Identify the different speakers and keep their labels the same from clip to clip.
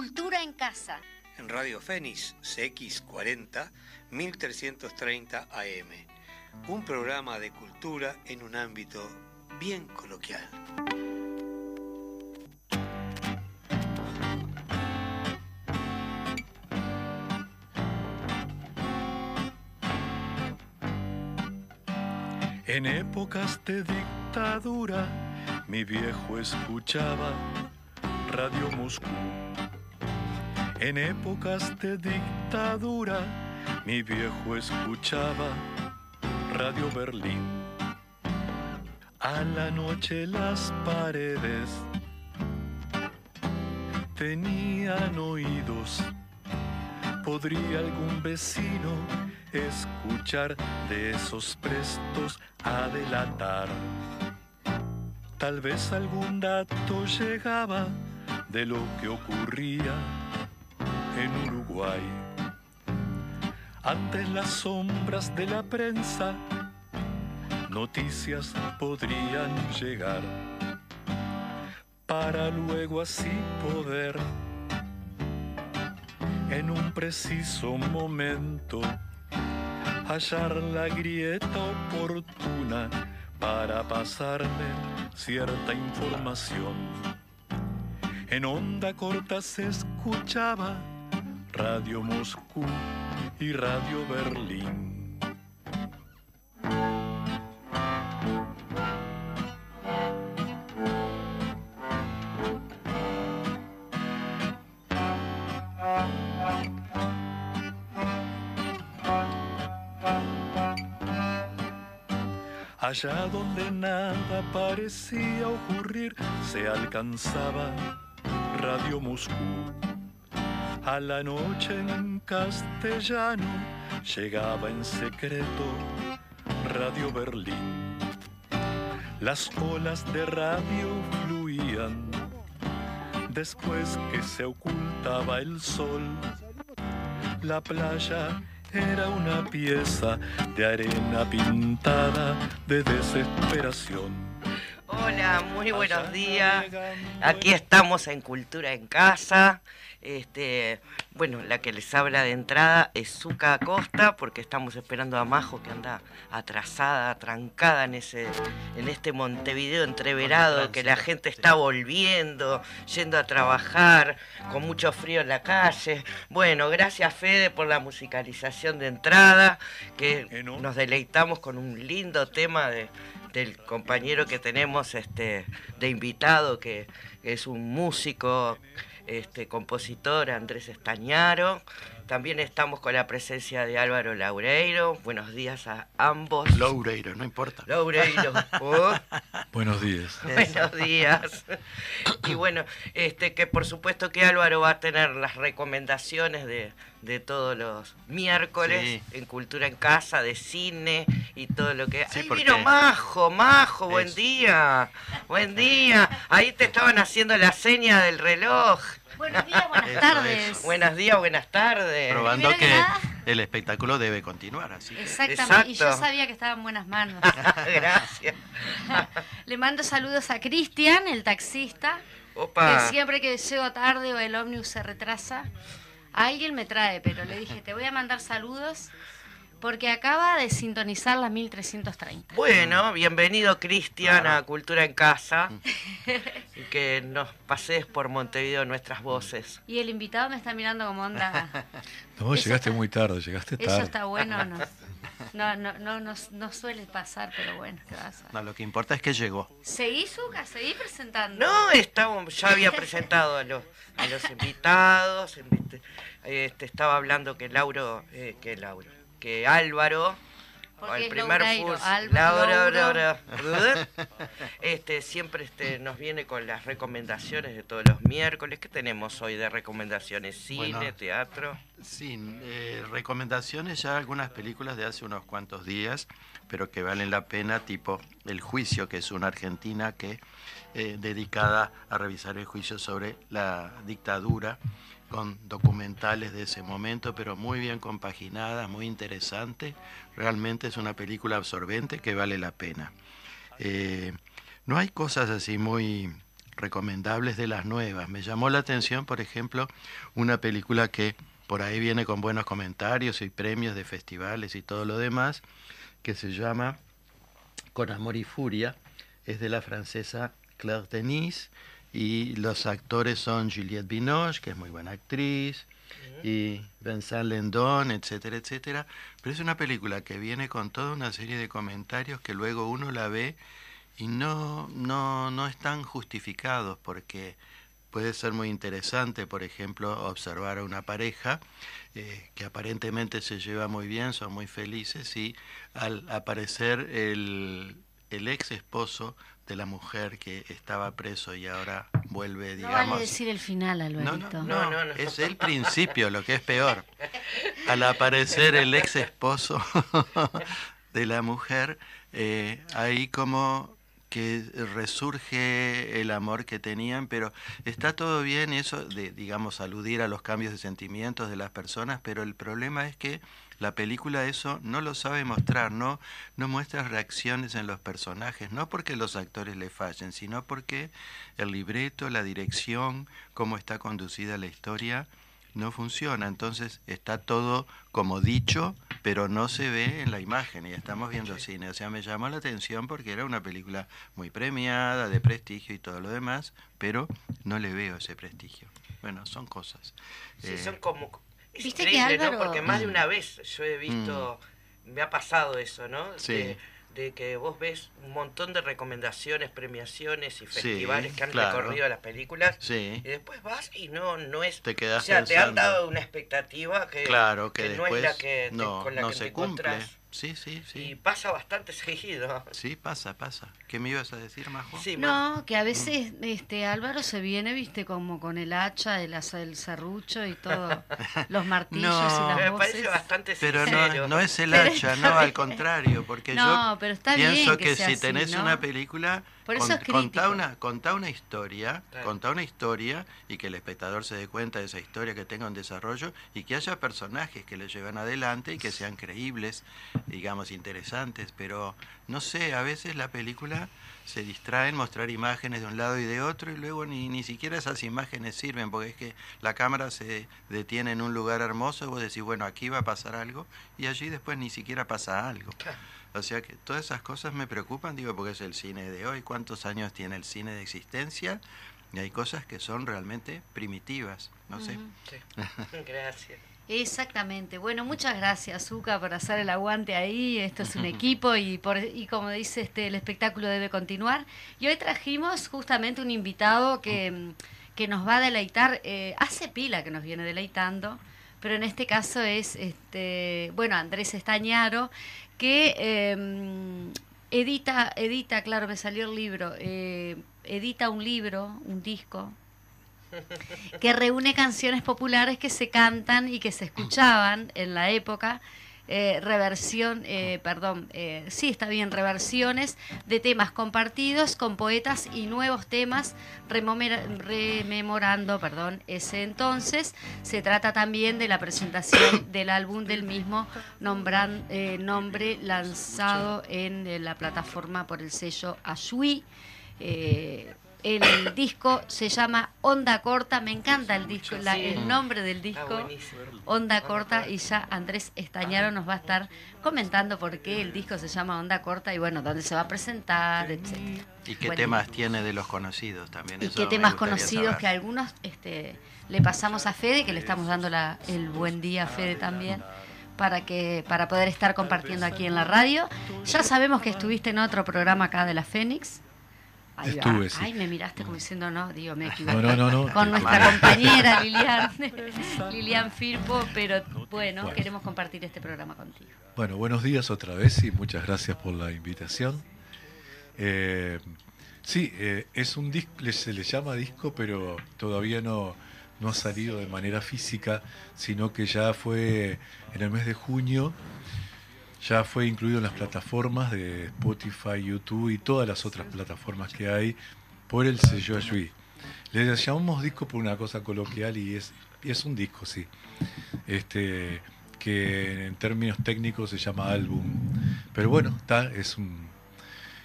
Speaker 1: Cultura en Casa.
Speaker 2: En Radio Fénix CX40 1330 AM. Un programa de cultura en un ámbito bien coloquial.
Speaker 3: En épocas de dictadura, mi viejo escuchaba Radio Moscú. En épocas de dictadura, mi viejo escuchaba Radio Berlín. A la noche las paredes tenían oídos. ¿Podría algún vecino escuchar de esos prestos a delatar? Tal vez algún dato llegaba de lo que ocurría en Uruguay. Antes las sombras de la prensa, noticias podrían llegar para luego así poder en un preciso momento hallar la grieta oportuna para pasarle cierta información. En onda corta se escuchaba Radio Moscú y Radio Berlín. Allá donde nada parecía ocurrir, se alcanzaba Radio Moscú. A la noche en castellano llegaba en secreto Radio Berlín. Las olas de radio fluían después que se ocultaba el sol. La playa era una pieza de arena pintada de desesperación.
Speaker 4: Hola, muy buenos días. Aquí estamos en Cultura en Casa. Este, bueno, la que les habla de entrada es Zuka Acosta, porque estamos esperando a Majo que anda atrasada, trancada en ese, en este Montevideo entreverado, que la gente está volviendo, yendo a trabajar, con mucho frío en la calle. Bueno, gracias Fede por la musicalización de entrada, que nos deleitamos con un lindo tema de, del compañero que tenemos este, de invitado, que es un músico este, compositor Andrés Estañaro. También estamos con la presencia de Álvaro Laureiro. Buenos días a ambos.
Speaker 5: Laureiro, no importa.
Speaker 4: Laureiro. Oh.
Speaker 3: Buenos días.
Speaker 4: Buenos días. Y bueno, este que por supuesto que Álvaro va a tener las recomendaciones de, de todos los miércoles en Cultura en Casa, de cine y todo lo que... Sí, Ay, Majo, Majo, buen día. Buen día. Ahí te estaban haciendo la seña del reloj.
Speaker 1: Buenos días, buenas tardes.
Speaker 4: Buenos días, buenas tardes.
Speaker 5: Probando que, el espectáculo debe continuar. Así
Speaker 1: Exactamente, y yo sabía que estaba en buenas manos.
Speaker 4: Gracias.
Speaker 1: Le mando saludos a Cristian, el taxista, que siempre que llego tarde o el ómnibus se retrasa, alguien me trae, pero le dije, te voy a mandar saludos porque acaba de sintonizar la 1330.
Speaker 4: Bueno, bienvenido Cristian a Cultura en Casa. y que nos pases por Montevideo nuestras voces.
Speaker 1: Y el invitado me está mirando como onda.
Speaker 3: No, llegaste muy tarde, llegaste tarde.
Speaker 1: Eso está bueno, no, no, no, no, no, suele pasar, pero bueno, ¿qué pasa?
Speaker 5: No, lo que importa es que llegó.
Speaker 1: ¿Seguí, Zuka? ¿Seguí presentando?
Speaker 4: No, estaba, ya había presentado a los, a los invitados. Este, estaba hablando que Lauro, eh, que Lauro, que Álvaro, el primer este siempre este nos viene con las recomendaciones de todos los miércoles. ¿Qué tenemos hoy de recomendaciones? Cine, teatro.
Speaker 5: Sí, eh, recomendaciones ya algunas películas de hace unos cuantos días, pero que valen la pena, tipo El Juicio, que es una argentina que eh, dedicada a revisar el juicio sobre la dictadura con documentales de ese momento, pero muy bien compaginadas, muy interesante. Realmente es una película absorbente que vale la pena. Eh, no hay cosas así muy recomendables de las nuevas. Me llamó la atención, por ejemplo, una película que por ahí viene con buenos comentarios y premios de festivales y todo lo demás, que se llama Con Amor y Furia, es de la francesa Claire Denis y los actores son Juliette Binoche, que es muy buena actriz, y Vincent Lendon, etcétera, etcétera. Pero es una película que viene con toda una serie de comentarios que luego uno la ve y no, no, no están justificados porque puede ser muy interesante, por ejemplo, observar a una pareja eh, que aparentemente se lleva muy bien, son muy felices y al aparecer el, el ex esposo de la mujer que estaba preso y ahora vuelve, digamos...
Speaker 1: No vale decir el final,
Speaker 5: Alvarito. No, no, no, es el principio, lo que es peor. Al aparecer el ex esposo de la mujer, eh, ahí como que resurge el amor que tenían, pero está todo bien eso de, digamos, aludir a los cambios de sentimientos de las personas, pero el problema es que la película eso no lo sabe mostrar, no, no muestra reacciones en los personajes, no porque los actores le fallen, sino porque el libreto, la dirección, cómo está conducida la historia, no funciona. Entonces está todo como dicho, pero no se ve en la imagen y estamos viendo cine. O sea, me llamó la atención porque era una película muy premiada, de prestigio y todo lo demás, pero no le veo ese prestigio. Bueno, son cosas.
Speaker 4: Sí, son como... ¿Viste que ¿no? Porque más de una vez yo he visto, mm. me ha pasado eso, ¿no?
Speaker 5: Sí
Speaker 4: de que vos ves un montón de recomendaciones, premiaciones y festivales que han recorrido las películas y después vas y no no es
Speaker 5: te o
Speaker 4: sea te han dado una expectativa que,
Speaker 5: claro, que,
Speaker 4: no es la que con la que se te cumple.
Speaker 5: Sí, sí, sí.
Speaker 4: Y pasa bastante seguido.
Speaker 5: Sí, pasa, pasa. ¿Qué me ibas a decir, Majo?
Speaker 1: no, que a veces este Álvaro se viene, viste, como con el hacha, el, el serrucho y todo, los martillos y las
Speaker 4: me parece bastante
Speaker 5: Pero no, no, es el hacha, no, al contrario, porque yo pienso que, si tenés una película contá una, contá una historia, contá una historia y que el espectador se dé cuenta de esa historia que tenga un desarrollo y que haya personajes que le lleven adelante y que sean creíbles, digamos, interesantes, pero no sé, a veces la película se distrae en mostrar imágenes de un lado y de otro y luego ni, ni siquiera esas imágenes sirven porque es que la cámara se detiene en un lugar hermoso y vos decís, bueno, aquí va a pasar algo y allí después ni siquiera pasa algo. O sea que todas esas cosas me preocupan, digo, porque es el cine de hoy, cuántos años tiene el cine de existencia, y hay cosas que son realmente primitivas, no sé.
Speaker 4: Gracias.
Speaker 1: Exactamente. Bueno, muchas gracias, Zuka, por hacer el aguante ahí. Esto es un equipo y, por, y como dice, este, el espectáculo debe continuar. Y hoy trajimos justamente un invitado que, que nos va a deleitar. Eh, hace pila que nos viene deleitando, pero en este caso es, este, bueno, Andrés Estañaro, que em, edita, edita, claro, me salió el libro, eh, edita un libro, un disco, que reúne canciones populares que se cantan y que se escuchaban en la época eh, reversión, eh, perdón, eh, sí está bien, reversiones de temas compartidos con poetas y nuevos temas, rememorando, perdón, ese entonces. Se trata también de la presentación del álbum del mismo nombre lanzado en la plataforma por el sello Ashui. El disco se llama Onda Corta, me encanta el disco, el nombre del disco, Onda Corta, y ya Andrés Estañaro nos va a estar comentando por qué el disco se llama Onda Corta y bueno, dónde se va a presentar, etc.
Speaker 5: Y qué temas tiene de los conocidos también.
Speaker 1: Y qué temas conocidos que algunos este, le pasamos a Fede, que le estamos dando la, el buen día a Fede también para que para poder estar compartiendo aquí en la radio. Ya sabemos que estuviste en otro programa acá de la Fénix,
Speaker 6: Estuve,
Speaker 1: Ay, me miraste como diciendo, no, digo, me equivoqué. No, no, no, Con nuestra compañera Lilian, Lilian Firpo, pero bueno, queremos compartir este programa contigo.
Speaker 6: Bueno, buenos días otra vez y muchas gracias por la invitación. Eh, sí, eh, es un disco, se le llama disco, pero todavía no, no ha salido de manera física, sino que ya fue en el mes de junio ya fue incluido en las plataformas de Spotify, YouTube y todas las otras plataformas que hay por el sello Ayui. Le llamamos disco por una cosa coloquial y es, es un disco, sí. Este, que en términos técnicos se llama álbum. Pero bueno, está, es un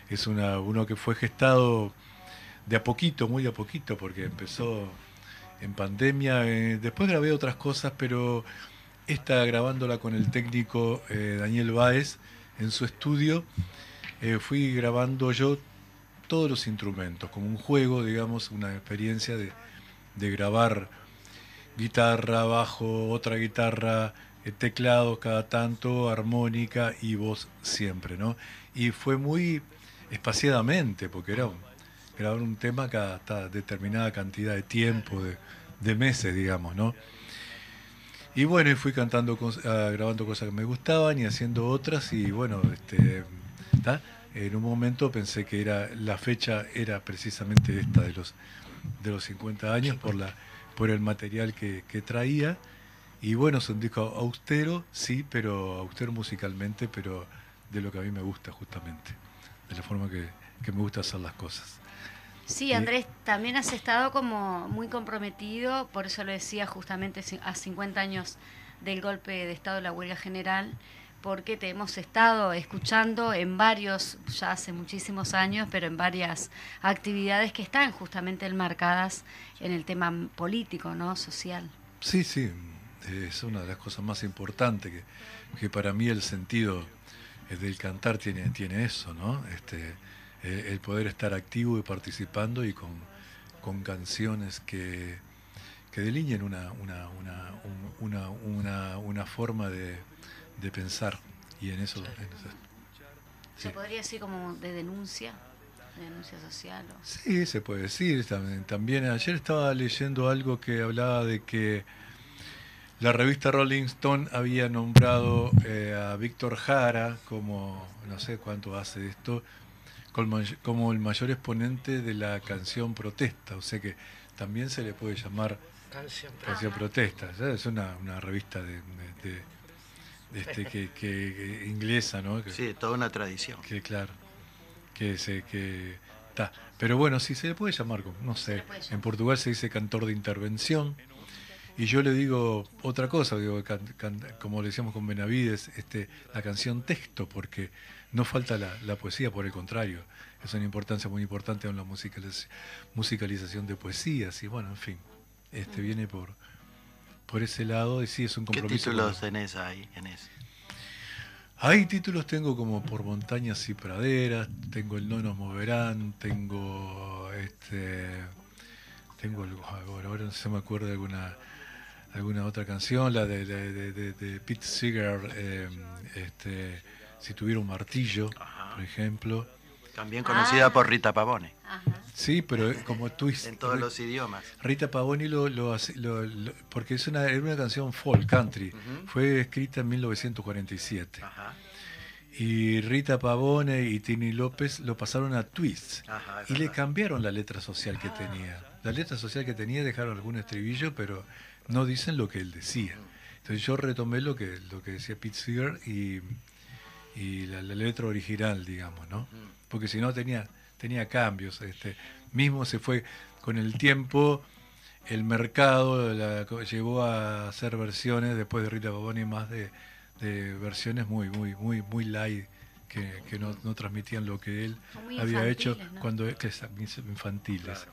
Speaker 6: es una, uno que fue gestado de a poquito, muy a poquito, porque empezó en pandemia. Eh, después grabé otras cosas, pero esta grabándola con el técnico eh, Daniel Báez en su estudio, eh, fui grabando yo todos los instrumentos, como un juego, digamos, una experiencia de, de grabar guitarra, bajo, otra guitarra, teclado cada tanto, armónica y voz siempre, ¿no? Y fue muy espaciadamente, porque era grabar un tema cada, determinada cantidad de tiempo, de, meses, digamos, ¿no? Y bueno, fui cantando, ah, grabando cosas que me gustaban y haciendo otras y bueno, este, en un momento pensé que era la fecha era precisamente esta de los de los 50 años por la por el material que, traía. Y bueno, es un disco austero, sí, pero austero musicalmente, pero de lo que a mí me gusta justamente, de la forma que, que me gusta hacer las cosas.
Speaker 1: Sí, Andrés, también has estado como muy comprometido, por eso lo decía justamente a 50 años del golpe de Estado de la huelga general, porque te hemos estado escuchando en varios, ya hace muchísimos años, pero en varias actividades que están justamente enmarcadas en el tema político, ¿no? Social.
Speaker 6: Sí, sí, es una de las cosas más importantes que, que para mí el sentido del cantar tiene, tiene eso, ¿no? Este, eh, el poder estar activo y participando y con, con canciones que, que delinean una, una, una, una, una forma de, de, pensar. Y en eso...
Speaker 1: ¿Se podría decir como de denuncia? denuncia social?
Speaker 6: Sí, se puede decir. También, también ayer estaba leyendo algo que hablaba de que la revista Rolling Stone había nombrado eh, a Víctor Jara como, no sé cuánto hace esto, como el mayor exponente de la canción protesta, o sea que también se le puede llamar canción, protesta. Es una, revista de, este, que, inglesa, ¿no?
Speaker 5: sí, toda una tradición.
Speaker 6: Que claro, que se que está. Pero bueno, sí se le puede llamar, no sé, en Portugal se dice cantor de intervención. Y yo le digo otra cosa, digo, como le decíamos con Benavides, este, la canción texto, porque no falta la, poesía, por el contrario, es una importancia muy importante en la musicalización de poesías y bueno, en fin, este viene por, por ese lado y sí es un compromiso.
Speaker 5: ¿Qué títulos tenés ahí en ese?
Speaker 6: Hay títulos, tengo como Por montañas y praderas, tengo El no nos moverán, tengo este tengo ahora, ahora no se me acuerda de alguna alguna otra canción, la de, de, Pete Seeger, eh, este, si tuviera un martillo, por ejemplo.
Speaker 5: También conocida por Rita Pavone.
Speaker 6: Sí, pero como tú
Speaker 5: En todos los idiomas.
Speaker 6: Rita Pavone lo, lo, porque es una, una canción folk country. Fue escrita en 1947. Y Rita Pavone y Tini López lo pasaron a Twist. y le cambiaron la letra social que tenía. La letra social que tenía dejaron algún estribillo, pero no dicen lo que él decía. Entonces yo retomé lo que, lo que decía Pete Seeger y y la, letra original, digamos, ¿no? Porque si no tenía, tenía cambios. Este, mismo se fue con el tiempo, el mercado la, llevó a hacer versiones después de Rita Baboni más de, versiones muy, muy, muy, muy light que, no, transmitían lo que él había hecho cuando que infantiles.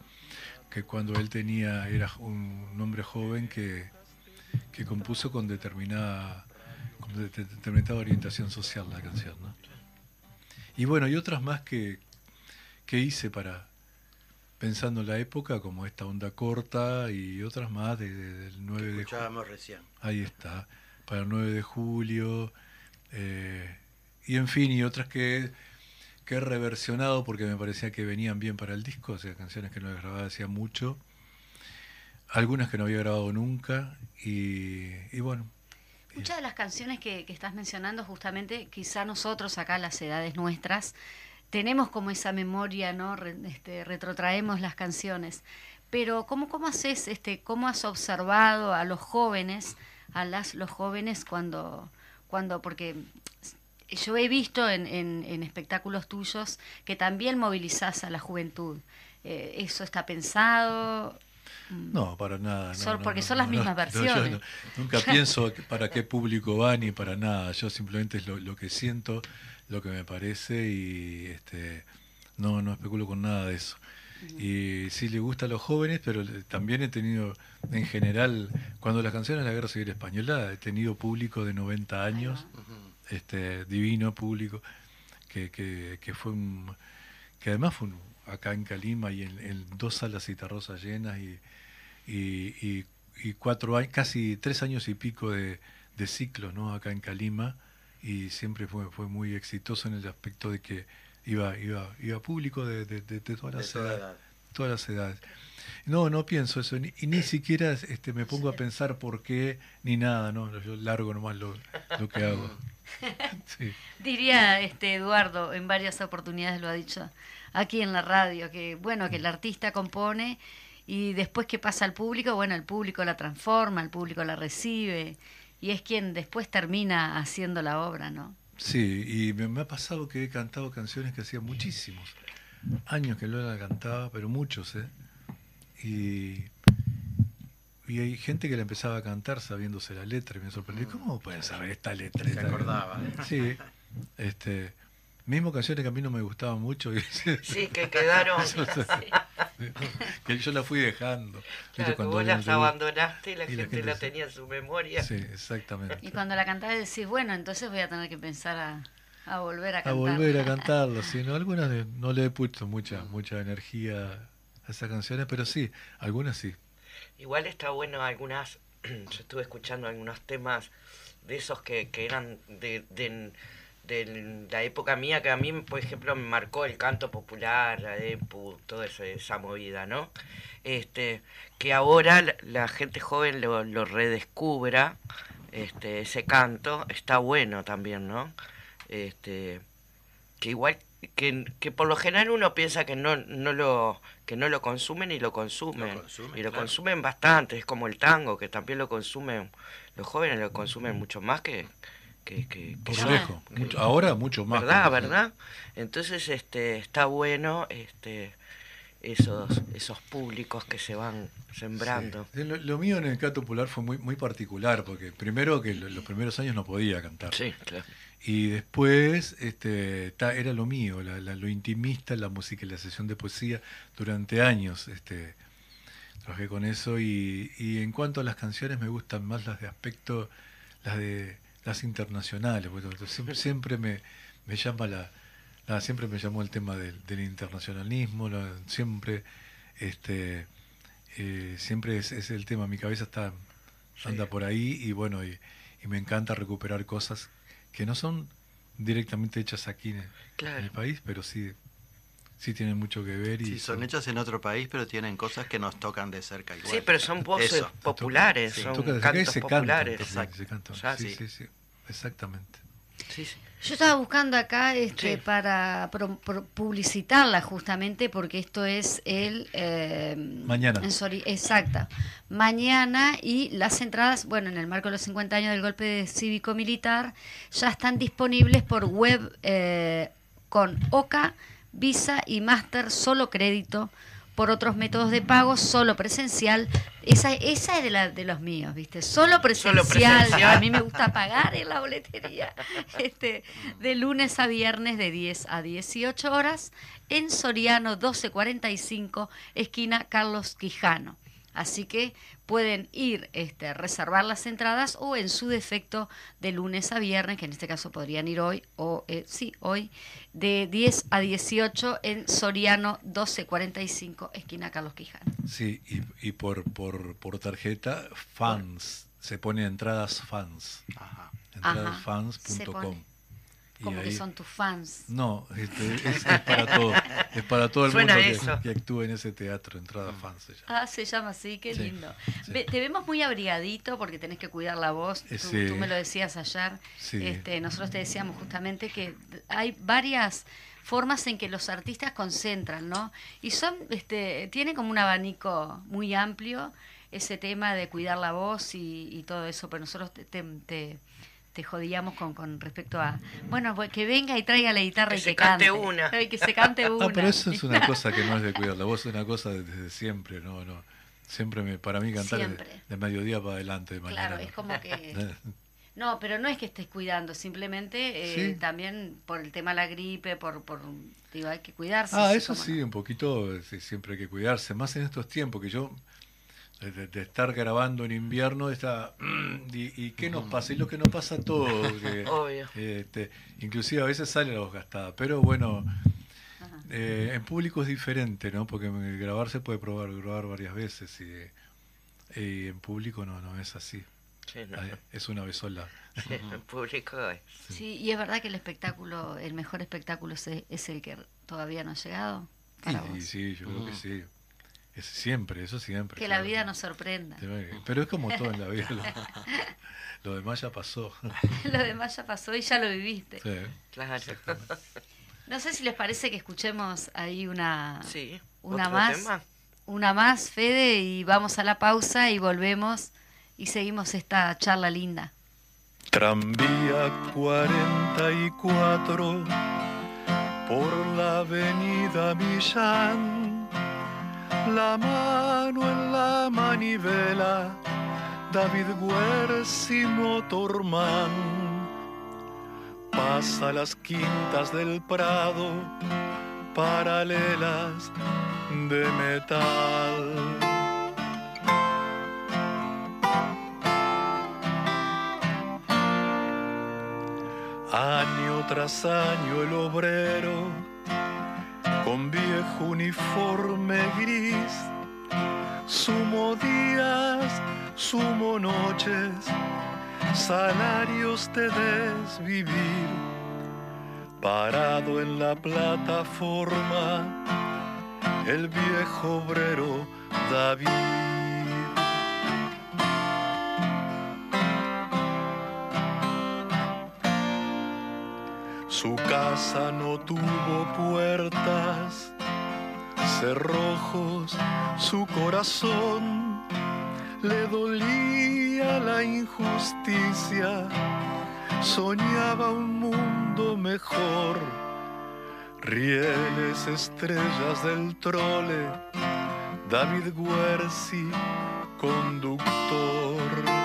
Speaker 6: Que cuando él tenía, era un hombre joven que, que compuso con determinada de determinada orientación social la canción. ¿no? Y bueno, y otras más que, que hice para, pensando en la época, como esta onda corta y otras más del 9 de julio.
Speaker 5: recién.
Speaker 6: Ahí está, para el 9 de julio. Eh, y en fin, y otras que, que he reversionado porque me parecía que venían bien para el disco, o sea, canciones que no había grabado hacía mucho. Algunas que no había grabado nunca. Y, y bueno,
Speaker 1: Muchas de las canciones que, estás mencionando, justamente, quizá nosotros acá, las edades nuestras, tenemos como esa memoria, ¿no? este, retrotraemos las canciones. Pero, ¿cómo, cómo haces, este, cómo has observado a los jóvenes, a las, los jóvenes cuando, cuando, porque yo he visto en, en, espectáculos tuyos que también movilizás a la juventud. Eh, ¿Eso está pensado?
Speaker 6: No, para nada.
Speaker 1: porque son las mismas versiones.
Speaker 6: nunca pienso para qué público va ni para nada. Yo simplemente es lo, que siento, lo que me parece y este, no, no especulo con nada de eso. Y sí le gusta a los jóvenes, pero también he tenido, en general, cuando las canciones de la Guerra Civil Española, he tenido público de 90 años, este divino público, que, que, que fue un, que además fue acá en Calima y en, dos salas citarrosas llenas y, y, y, cuatro años, casi tres años y pico de, de ciclos ¿no? acá en Calima y siempre fue, fue muy exitoso en el aspecto de que iba, iba, iba público de, de, de, todas las edades. Todas las edades. No, no pienso eso, ni, y ni siquiera este, me pongo a pensar por qué, ni nada, ¿no? Yo largo nomás lo, lo que hago.
Speaker 1: Diría este Eduardo, en varias oportunidades lo ha dicho aquí en la radio, que bueno, que el artista compone y después que pasa al público, bueno, el público la transforma, el público la recibe y es quien después termina haciendo la obra, ¿no?
Speaker 6: Sí, y me, ha pasado que he cantado canciones que hacía muchísimos años que Lola cantaba, pero muchos, ¿eh? Y, y hay gente que la empezaba a cantar sabiéndose la letra y me sorprendió. ¿Cómo pueden saber esta letra? Se
Speaker 5: acordaba.
Speaker 6: Sí, este, mismo canciones que a mí no me gustaban mucho.
Speaker 4: sí, que quedaron.
Speaker 6: que yo la fui dejando.
Speaker 4: cuando vos las abandonaste y la gente la tenía en su memoria.
Speaker 6: Sí, exactamente.
Speaker 1: Y cuando la cantaba decís, bueno, entonces voy a tener que pensar a, a volver a cantar.
Speaker 6: A volver a cantarlo, sí. ¿no? Algunas no le he puesto mucha, mucha energía a esas canciones, pero sí, algunas sí.
Speaker 4: Igual está bueno algunas, yo estuve escuchando algunos temas de esos que, que eran de, de de la época mía que a mí, por ejemplo, me marcó el canto popular, la EPU, toda esa, movida, ¿no? Este, que ahora la, gente joven lo, lo, redescubra, este, ese canto, está bueno también, ¿no? Este, que igual que, que por lo general uno piensa que no, no lo que no lo consumen y lo consumen, y lo consumen bastante, es como el tango que también lo consumen los jóvenes lo consumen mucho más que, que,
Speaker 6: Por lejos, ahora mucho más.
Speaker 4: ¿Verdad? ¿Verdad? Entonces este está bueno este esos esos públicos que se van sembrando.
Speaker 6: Lo, mío en el canto popular fue muy muy particular porque primero que los primeros años no podía cantar.
Speaker 4: Sí, claro.
Speaker 6: Y después este, era lo mío, la, lo intimista, la música y la sesión de poesía durante años. Este, trabajé con eso y, y en cuanto a las canciones me gustan más las de aspecto, las de las internacionales, siempre, siempre me, me llama la, siempre me llamó el tema del, del internacionalismo, siempre este eh, siempre es, es, el tema, mi cabeza está anda por ahí y bueno, y, me encanta recuperar cosas que no son directamente hechas aquí en, el país, pero sí sí tienen mucho que ver. Y
Speaker 5: sí, son, hechas en otro país, pero tienen cosas que nos tocan de cerca igual.
Speaker 4: Sí, pero son voces populares, son cantos populares.
Speaker 6: Exacto. sí, sí, sí, exactamente.
Speaker 1: Yo estaba buscando acá este para publicitarla justamente porque esto es el...
Speaker 6: Eh, Mañana.
Speaker 1: exacta. Mañana y las entradas, bueno, en el marco de los 50 años del golpe cívico-militar, ya están disponibles por web eh, con OCA Visa y Master solo crédito, por otros métodos de pago, solo presencial. Esa, esa es de, la, de los míos, ¿viste? Solo presencial. a mí me gusta pagar en la boletería. Este, de lunes a viernes de 10 a 18 horas en Soriano 1245, esquina Carlos Quijano. Así que pueden ir este, reservar las entradas o en su defecto de lunes a viernes, que en este caso podrían ir hoy, o eh, sí, hoy, de 10 a 18 en Soriano 1245, esquina Carlos Quijano.
Speaker 6: Sí, y, y por, por, por tarjeta, fans, se pone entradas fans. Ajá. Entradasfans.com.
Speaker 1: Como que son tus fans.
Speaker 6: No, este, es, para todo. Es para todo el mundo que, actúa en ese teatro, entrada fans. Se
Speaker 1: llama. Ah, se llama así, qué lindo. te vemos muy abrigadito porque tenés que cuidar la voz. Tú, me lo decías ayer. Este, nosotros te decíamos justamente que hay varias formas en que los artistas concentran, ¿no? Y son, este, tienen como un abanico muy amplio ese tema de cuidar la voz y, todo eso, pero nosotros te te jodíamos con, con respecto a, bueno, pues, que venga y traiga la guitarra
Speaker 4: y
Speaker 1: se
Speaker 4: cante. una.
Speaker 1: que se cante una.
Speaker 6: pero eso es una cosa que no es de cuidar la voz, es una cosa desde siempre, no, no. Siempre me, para mí cantar de, mediodía para adelante, de mañana.
Speaker 1: Claro, es como que No, pero no es que estés cuidando, simplemente eh, también por el tema de la gripe, por, por digo, hay que cuidarse.
Speaker 6: Ah, eso sí, un poquito, siempre hay que cuidarse, más en estos tiempos que yo, de, estar grabando en invierno, está, y, qué nos pasa? Y lo que nos pasa a todos. Obvio. Este, inclusive a veces sale la voz gastada, pero bueno, eh, en público es diferente, ¿no? Porque grabar se puede probar, grabar varias veces y, y en público no, no es así. Es una vez sola.
Speaker 4: Sí, el público
Speaker 1: Sí. y es verdad que el espectáculo, el mejor espectáculo es, el que todavía no ha llegado.
Speaker 6: sí, sí, yo creo que sí. Es siempre, eso siempre.
Speaker 1: Que la vida nos sorprenda.
Speaker 6: Pero es como todo en la vida. Lo, demás ya pasó.
Speaker 1: lo demás ya pasó y ya lo viviste.
Speaker 6: Sí.
Speaker 4: Claro.
Speaker 1: No sé si les parece que escuchemos ahí una,
Speaker 4: sí,
Speaker 1: una más. Una más, Fede, y vamos a la pausa y volvemos y seguimos esta charla linda.
Speaker 3: Tranvía 44 por la avenida Millán, la mano en la manivela, David Guerci Motorman. Pasa las quintas del Prado, paralelas de metal Año tras año el obrero, con viejo uniforme gris, sumo días, sumo noches, salarios de desvivir, parado en la plataforma, el viejo obrero David. Su casa no tuvo puertas, cerrojos, su corazón le dolía la injusticia, soñaba un mundo mejor. Rieles, estrellas del trole, David Guerci, conductor.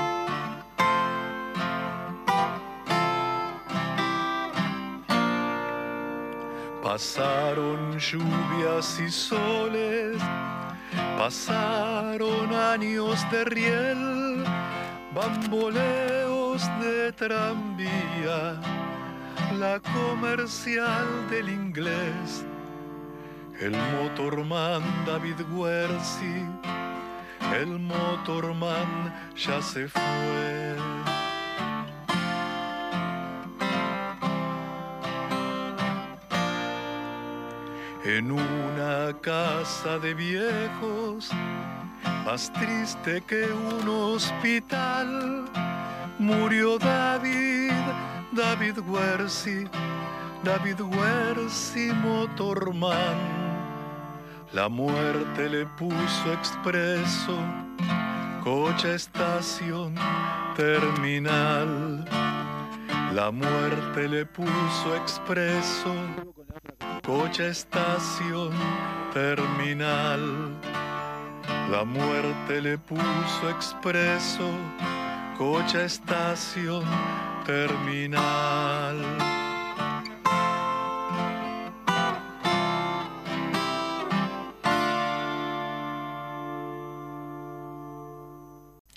Speaker 3: Pasaron lluvias y soles, pasaron años de riel, bamboleos de tranvía, la comercial del inglés, el motorman David Guerci, el motorman ya se fue. En una casa de viejos, más triste que un hospital, murió David, David Huerci, David Huerci Motorman. La muerte le puso expreso, coche estación terminal. La muerte le puso expreso coche estación terminal. La muerte le puso expreso, coche estación terminal.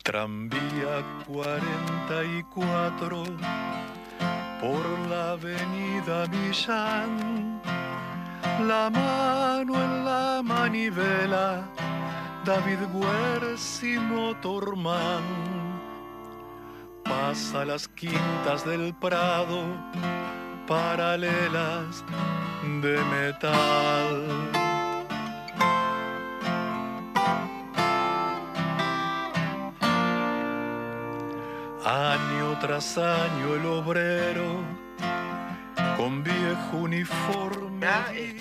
Speaker 3: Tranvía 44 por la avenida Millán la mano en la manivela, David Guerci Motorman. Pasa las quintas del Prado, paralelas de metal. Año tras año el obrero con viejo uniforme.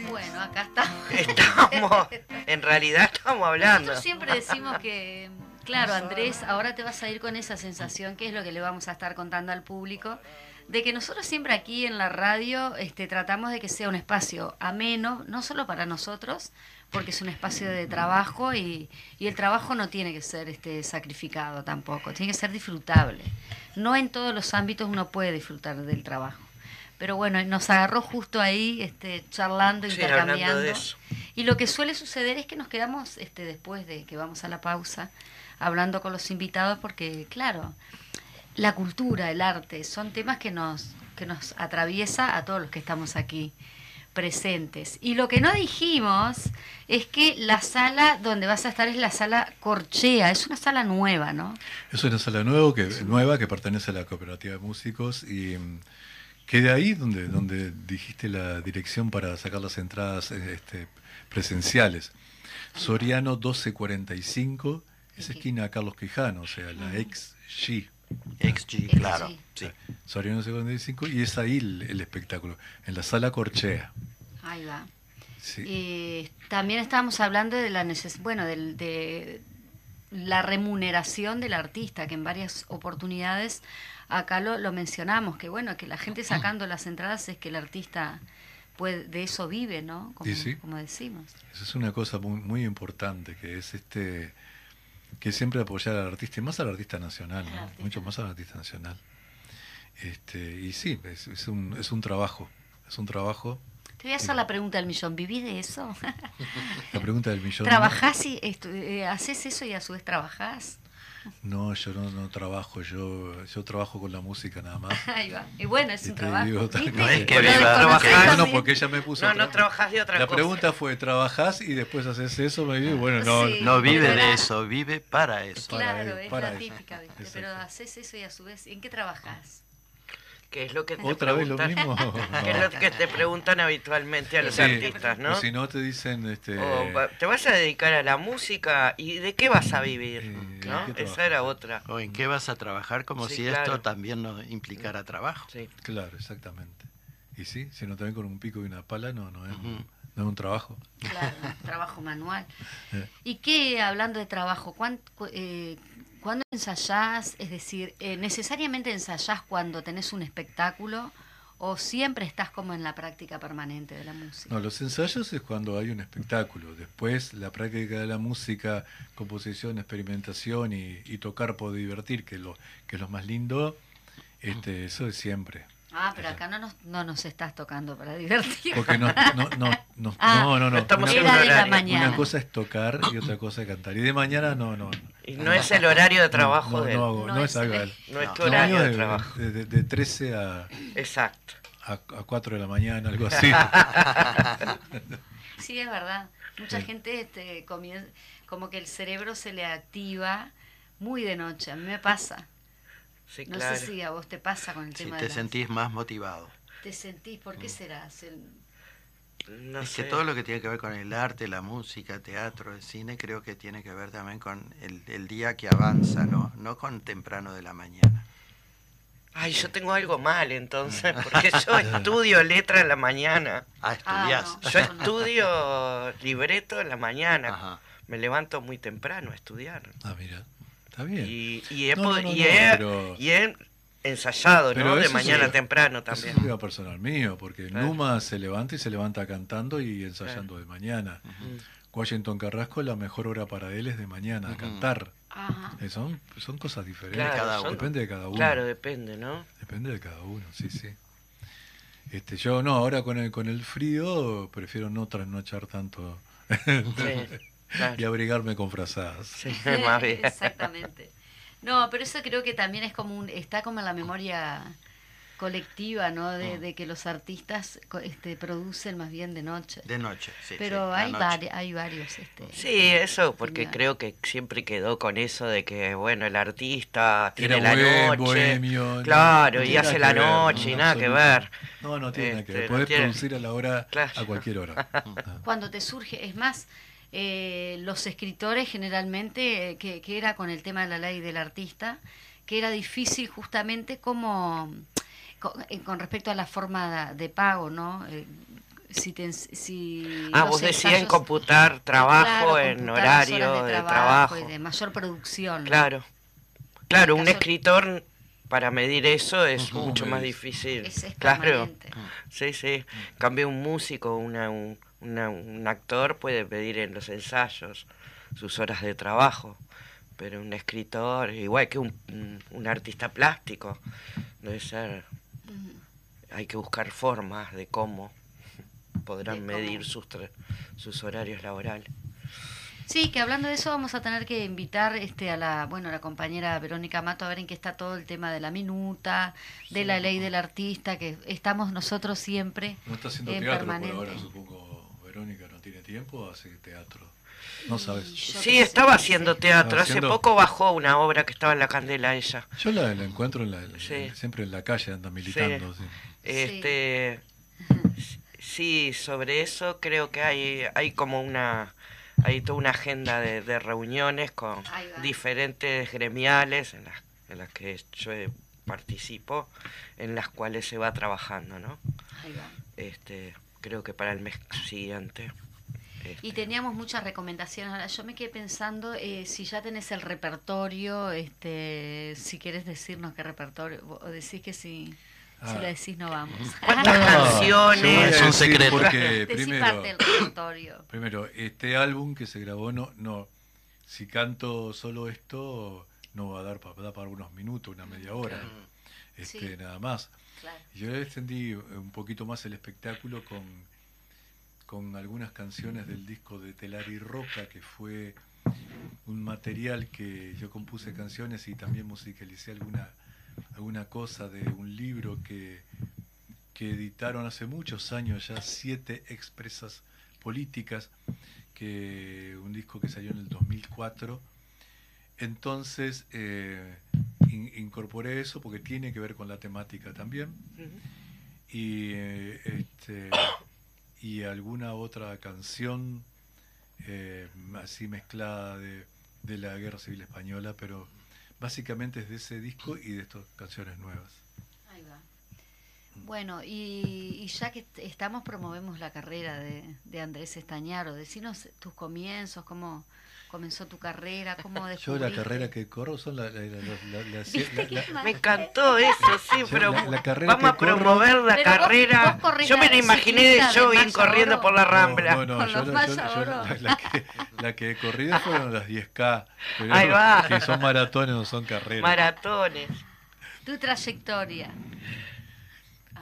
Speaker 1: Bueno, acá estamos.
Speaker 4: Estamos, en realidad estamos hablando.
Speaker 1: Nosotros siempre decimos que, claro, Andrés, ahora te vas a ir con esa sensación, que es lo que le vamos a estar contando al público, de que nosotros siempre aquí en la radio este, tratamos de que sea un espacio ameno, no solo para nosotros, porque es un espacio de trabajo y, y el trabajo no tiene que ser este, sacrificado tampoco, tiene que ser disfrutable. no en todos los ámbitos uno puede disfrutar del trabajo. Pero bueno, nos agarró justo ahí, este, charlando, intercambiando. Y lo que suele suceder es que nos quedamos este, después de que vamos a la pausa, hablando con los invitados, porque claro, la cultura, el arte, son temas que nos, que nos atraviesa a todos los que estamos aquí presentes. Y lo que no dijimos es que la sala donde vas a estar es la sala Corchea, es una sala nueva, ¿no?
Speaker 6: Es una sala nuevo que, nueva que pertenece a la cooperativa de músicos y mm, que de ahí donde, donde dijiste la dirección para sacar las entradas este, presenciales. Soriano 1245, es esquina Carlos Quijano, o sea, la ex G.
Speaker 5: Ex G, claro. Sí.
Speaker 6: Soriano 1245 y es ahí el espectáculo, en la sala Corchea.
Speaker 1: Ahí va. también estábamos hablando de la bueno, de la remuneración del artista, que en varias oportunidades acá lo, lo, mencionamos, que bueno, que la gente sacando las entradas es que el artista puede, de eso vive, ¿no? Como, como decimos.
Speaker 6: Eso es una cosa muy, muy importante, que es este que siempre apoyar al artista, y más al artista nacional, ¿no? mucho más al artista nacional. Este, y sí, es, es, un, es un trabajo, es un trabajo
Speaker 1: te voy a hacer la pregunta del millón. ¿Vivís de eso?
Speaker 6: La pregunta del millón.
Speaker 1: ¿Trabajás y eh, haces eso y a su vez trabajás?
Speaker 6: No, yo no, no, trabajo, yo yo trabajo con la música nada más.
Speaker 1: Ahí va. Y bueno, es un trabajo.
Speaker 5: no es que trabajar.
Speaker 6: No, no, porque ella me puso.
Speaker 4: No, no trabajás de otra
Speaker 6: la
Speaker 4: cosa.
Speaker 6: La pregunta fue: ¿trabajás y después haces eso? Me dice, bueno, no.
Speaker 5: no vive de eso, vive para eso.
Speaker 1: Claro, es la típica, ¿viste? Pero haces eso y a su vez, ¿en qué trabajás?
Speaker 4: Que es lo que te
Speaker 6: otra vez lo mismo.
Speaker 4: Que es lo que te preguntan habitualmente a los artistas no
Speaker 6: o si no te dicen este
Speaker 4: te vas a dedicar a la música y de qué vas a vivir ¿no? esa era otra.
Speaker 5: O en qué vas a trabajar como si esto también no implicara trabajo.
Speaker 6: Sí. claro exactamente. Y sí si no te ven con un pico y una pala no no es no es un trabajo.
Speaker 1: Claro, trabajo manual. Eh. ¿Y qué, hablando de trabajo, cuánto, eh, ¿Cuándo ensayás? Es decir, eh, ¿necesariamente ensayás cuando tenés un espectáculo o siempre estás como en la práctica permanente de la música?
Speaker 6: No, los ensayos es cuando hay un espectáculo. Después, la práctica de la música, composición, experimentación y, tocar por divertir, que, lo, que es lo más lindo, este, eso es siempre.
Speaker 1: Ah, pero acá no nos, no nos estás tocando para divertir.
Speaker 6: Porque no, no, no, no, ah, no, no, no.
Speaker 4: Estamos
Speaker 6: una,
Speaker 4: de la
Speaker 6: mañana. Una cosa es tocar y otra cosa es cantar. Y de mañana no, no.
Speaker 4: Y no es el horario de trabajo de.
Speaker 6: No, hago, no, es algo
Speaker 4: él. No es tu horario de,
Speaker 6: trabajo. De, de, de, 13 a...
Speaker 4: Exacto.
Speaker 6: A, a 4 de la mañana, algo así.
Speaker 1: sí, es verdad. Mucha gente este, comienza, como que el cerebro se le activa muy de noche. A mí me pasa no sé si a vos te pasa con el tema
Speaker 5: te sentís más motivado.
Speaker 1: ¿Te sentís? ¿Por qué mm. será?
Speaker 5: No es que todo lo que tiene que ver con el arte, la música, teatro, el cine, creo que tiene que ver también con el, día que avanza, ¿no? No con temprano de la mañana.
Speaker 4: Ay, yo tengo algo mal entonces, porque yo estudio letra en la mañana.
Speaker 5: Ah, estudias.
Speaker 4: Ah, yo estudio libreto en la mañana. Me levanto muy temprano a estudiar.
Speaker 6: Ah, mira. Y,
Speaker 4: he, ensayado, ¿no? De mañana temprano también.
Speaker 6: Eso es personal mío, porque Numa se levanta y se levanta cantando y ensayando de mañana. Washington Carrasco, la mejor hora para él es de mañana, cantar. Eh, son, son cosas diferentes. cada uno. depende de cada uno.
Speaker 4: Claro, depende, ¿no?
Speaker 6: Depende de cada uno, sí, sí. Este, yo no, ahora con el, con el frío prefiero no trasnochar tanto. Sí. y abrigarme con frazadas.
Speaker 4: Sí, más bien.
Speaker 1: Exactamente. No, pero eso creo que también es como un, está como en la memoria colectiva, ¿no? De, mm. de, que los artistas este, producen más bien de noche.
Speaker 5: De noche, sí.
Speaker 1: Pero hay, hay varios. Este,
Speaker 4: sí, eso, porque creo que siempre quedó con eso de que, bueno, el artista tiene la noche.
Speaker 6: Bohemio,
Speaker 4: claro, y hace la noche y nada que ver.
Speaker 6: No, no tiene que ver. Este, Podés producir a la hora, a cualquier hora.
Speaker 1: Cuando te surge, es más eh, los escritores generalmente, eh, que, era con el tema de la ley del artista, que era difícil justamente como eh, con, respecto a la forma de, pago, ¿no? si, si
Speaker 4: ah, vos decías en computar trabajo en horario de, trabajo,
Speaker 1: y de mayor producción.
Speaker 4: Claro, claro, un escritor para medir eso es mucho más difícil.
Speaker 1: Es,
Speaker 4: claro, sí, sí. Cambia un músico, una, un, un actor puede pedir en los ensayos sus horas de trabajo, pero un escritor, igual que un, un artista plástico, debe ser, hay que buscar formas de cómo podrán medir sus, sus horarios laborales.
Speaker 1: Sí, que hablando de eso vamos a tener que invitar este a la bueno a la compañera Verónica Mato a ver en qué está todo el tema de la minuta, de la ley del artista, que estamos nosotros siempre.
Speaker 6: No está haciendo teatro por ahora, supongo. Verónica no tiene tiempo, hace teatro. No sabes.
Speaker 4: Sí, estaba haciendo teatro. Hace poco bajó una obra que estaba en la candela ella.
Speaker 6: Yo la, encuentro siempre en la calle, anda militando.
Speaker 4: Este, sí, sobre eso creo que hay, hay como una hay toda una agenda de, reuniones con diferentes gremiales en las, en las que yo participo, en las cuales se va trabajando, ¿no? Este, creo que para el mes siguiente.
Speaker 1: Y este. teníamos muchas recomendaciones. Ahora yo me quedé pensando eh, si ya tenés el repertorio, este, si quieres decirnos qué repertorio, o decís que si, si lo ah. decís no vamos.
Speaker 4: ¿Cuántas canciones?
Speaker 6: Son secretos. Porque primero, primero, este álbum que se grabó, no, no, si canto solo esto, no va a dar para, para unos minutos, una media hora, este, nada más. Yo extendí un poquito más el espectáculo con con algunas canciones del disco de Telar y Roca, que fue un material que yo compuse canciones y también musicalicé alguna, alguna cosa de un libro que, que editaron hace muchos años, ya siete expresas políticas, que un disco que salió en el 2004. Entonces eh, incorporé eso porque tiene que ver con la temática también. Y eh, este, y alguna otra canción eh, así mezclada de, la Guerra Civil Española, pero básicamente es de ese disco y de estas canciones nuevas. Ahí va.
Speaker 1: Bueno, y, ya que estamos, promovemos la carrera de, de Andrés Estañaro. Decinos tus comienzos, cómo, comenzó tu carrera? ¿Cómo
Speaker 6: Yo la carrera que corro son la...
Speaker 4: me encantó eso, sí, pero vamos a promover la carrera. yo me la imaginé de jogging corriendo por la Rambla. No, no, yo,
Speaker 6: la, que, la que he corrido fueron las 10K.
Speaker 4: Ahí va.
Speaker 6: Que son maratones, no son carreras.
Speaker 4: Maratones.
Speaker 1: Tu trayectoria.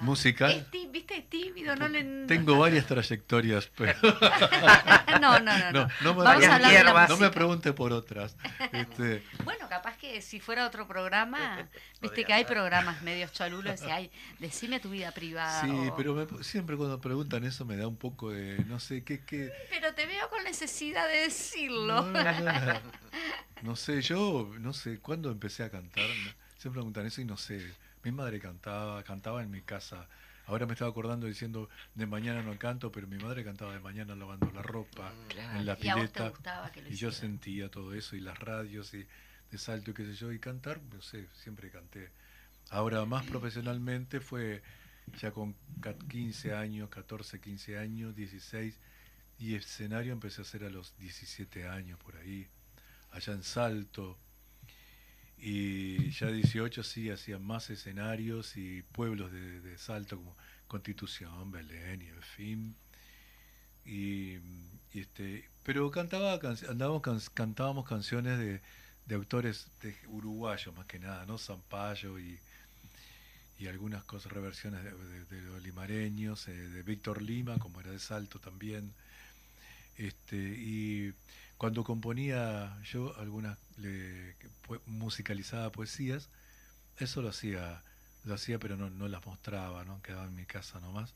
Speaker 6: Musical.
Speaker 1: ¿Viste? tímido, no le...
Speaker 6: Tengo varias trayectorias, pero...
Speaker 1: no, no, no. no,
Speaker 6: no me, Vamos a hablar no me pregunte por otras.
Speaker 1: Este... Bueno, capaz que si fuera otro programa, viste que hay programas medios chalulos y hay, decime tu vida privada.
Speaker 6: Sí, pero siempre cuando preguntan eso me da un poco de, no sé, ¿qué, qué?
Speaker 1: Pero te veo con necesidad de decirlo.
Speaker 6: No, no sé, yo, no sé, ¿cuándo empecé a cantar? Siempre preguntan eso y no sé mi madre cantaba, cantaba en mi casa. Ahora me estaba acordando diciendo de mañana no canto, pero mi madre cantaba de mañana lavando la ropa mm, en la pileta. Y, yo sentía todo eso y las radios y de salto y qué sé yo y cantar, no sé, siempre canté. Ahora más profesionalmente fue ya con 15 años, 14, 15 años, 16 y escenario empecé a hacer a los 17 años por ahí, allá en Salto y ya 18 sí hacían más escenarios y pueblos de, Salto como Constitución, Belén y en fin. Y, este, pero cantaba, andábamos, cantábamos canciones de, de autores de uruguayos más que nada, ¿no? Zampayo y, y algunas cosas, reversiones de, los limareños, eh, de Víctor Lima, como era de Salto también. Este, y cuando componía yo algunas, le, musicalizaba poesías, eso lo hacía, lo hacía pero no, no las mostraba, ¿no? quedaba en mi casa nomás.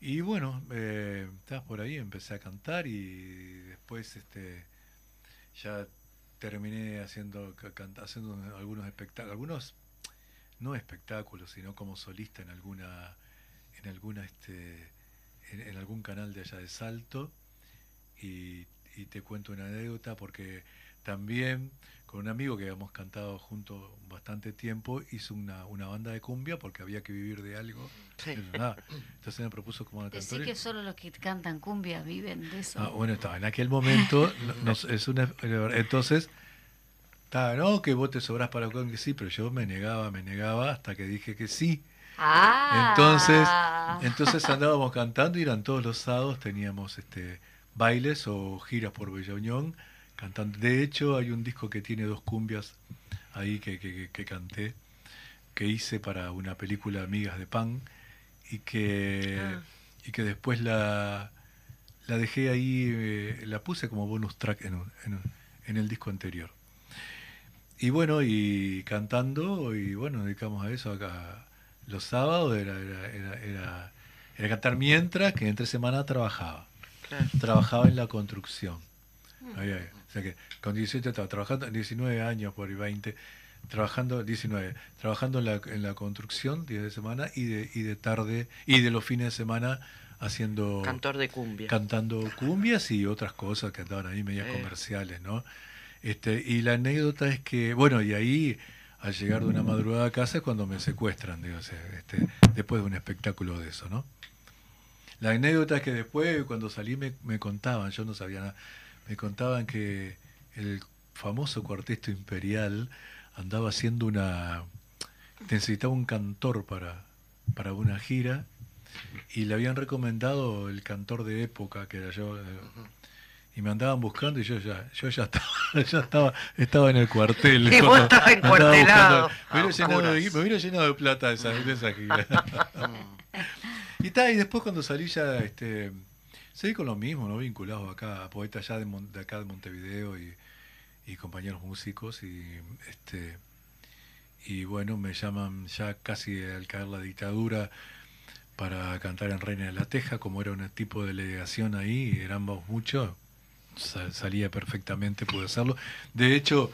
Speaker 6: Y bueno, eh, por ahí, empecé a cantar y después este, ya terminé haciendo, haciendo algunos espectáculos, algunos no espectáculos, sino como solista en alguna, en alguna este, en algún canal de allá de Salto y y te cuento una anécdota porque también con un amigo que habíamos cantado juntos bastante tiempo, hizo una, una banda de cumbia porque había que vivir de algo. Entonces me propuso como una
Speaker 1: Decir que solo los que cantan cumbia viven de eso.
Speaker 6: Ah, bueno, estaba en aquel momento, es una, entonces, estaba, no, que vos te sobrás para que sí, pero yo me negaba, me negaba hasta que dije que sí.
Speaker 1: Ah.
Speaker 6: Entonces, entonces andábamos cantando y eran todos los sábados, teníamos este bailes o giras por Bella Unión cantando. De hecho, hay un disco que tiene dos cumbias ahí que, que, canté, que hice para una película Amigas de Pan y que, ah. y que después la, la dejé ahí, eh, la puse como bonus track en, en, el disco anterior. Y bueno, y cantando, y bueno, dedicamos a eso acá. Los sábados era, era, era, era, cantar mientras que entre semana trabajaba. Trabajaba en la construcción. Mm. O sea que con 18 estaba trabajando, 19 años por 20, trabajando, 19, trabajando en la, en la construcción días de semana y de, y de tarde, y de los fines de semana haciendo...
Speaker 4: Cantor de cumbia.
Speaker 6: Cantando cumbias y otras cosas que andaban ahí, medias comerciales, ¿no? Este, y la anécdota es que, bueno, y ahí al llegar de una madrugada a casa es cuando me secuestran, digo, este, después de un espectáculo de eso, ¿no? La anécdota es que después, cuando salí, me, me contaban, yo no sabía nada, me contaban que el famoso cuarteto imperial andaba haciendo una... necesitaba un cantor para, para una gira y le habían recomendado el cantor de época, que era yo, eh, y me andaban buscando y yo ya, yo ya estaba, ya estaba, estaba en el cuartel.
Speaker 4: Y vos estabas encuartelado.
Speaker 6: Me hubiera, llenado de, plata esa, esa gira. y tal, y después cuando salí ya, este, seguí con lo mismo, ¿no? Vinculado acá a poetas ya de, de acá de Montevideo y, y compañeros músicos y este y bueno, me llaman ya casi al caer la dictadura para cantar en Reina de la Teja, como era un tipo de delegación ahí, éramos muchos, salía perfectamente, pude hacerlo. De hecho,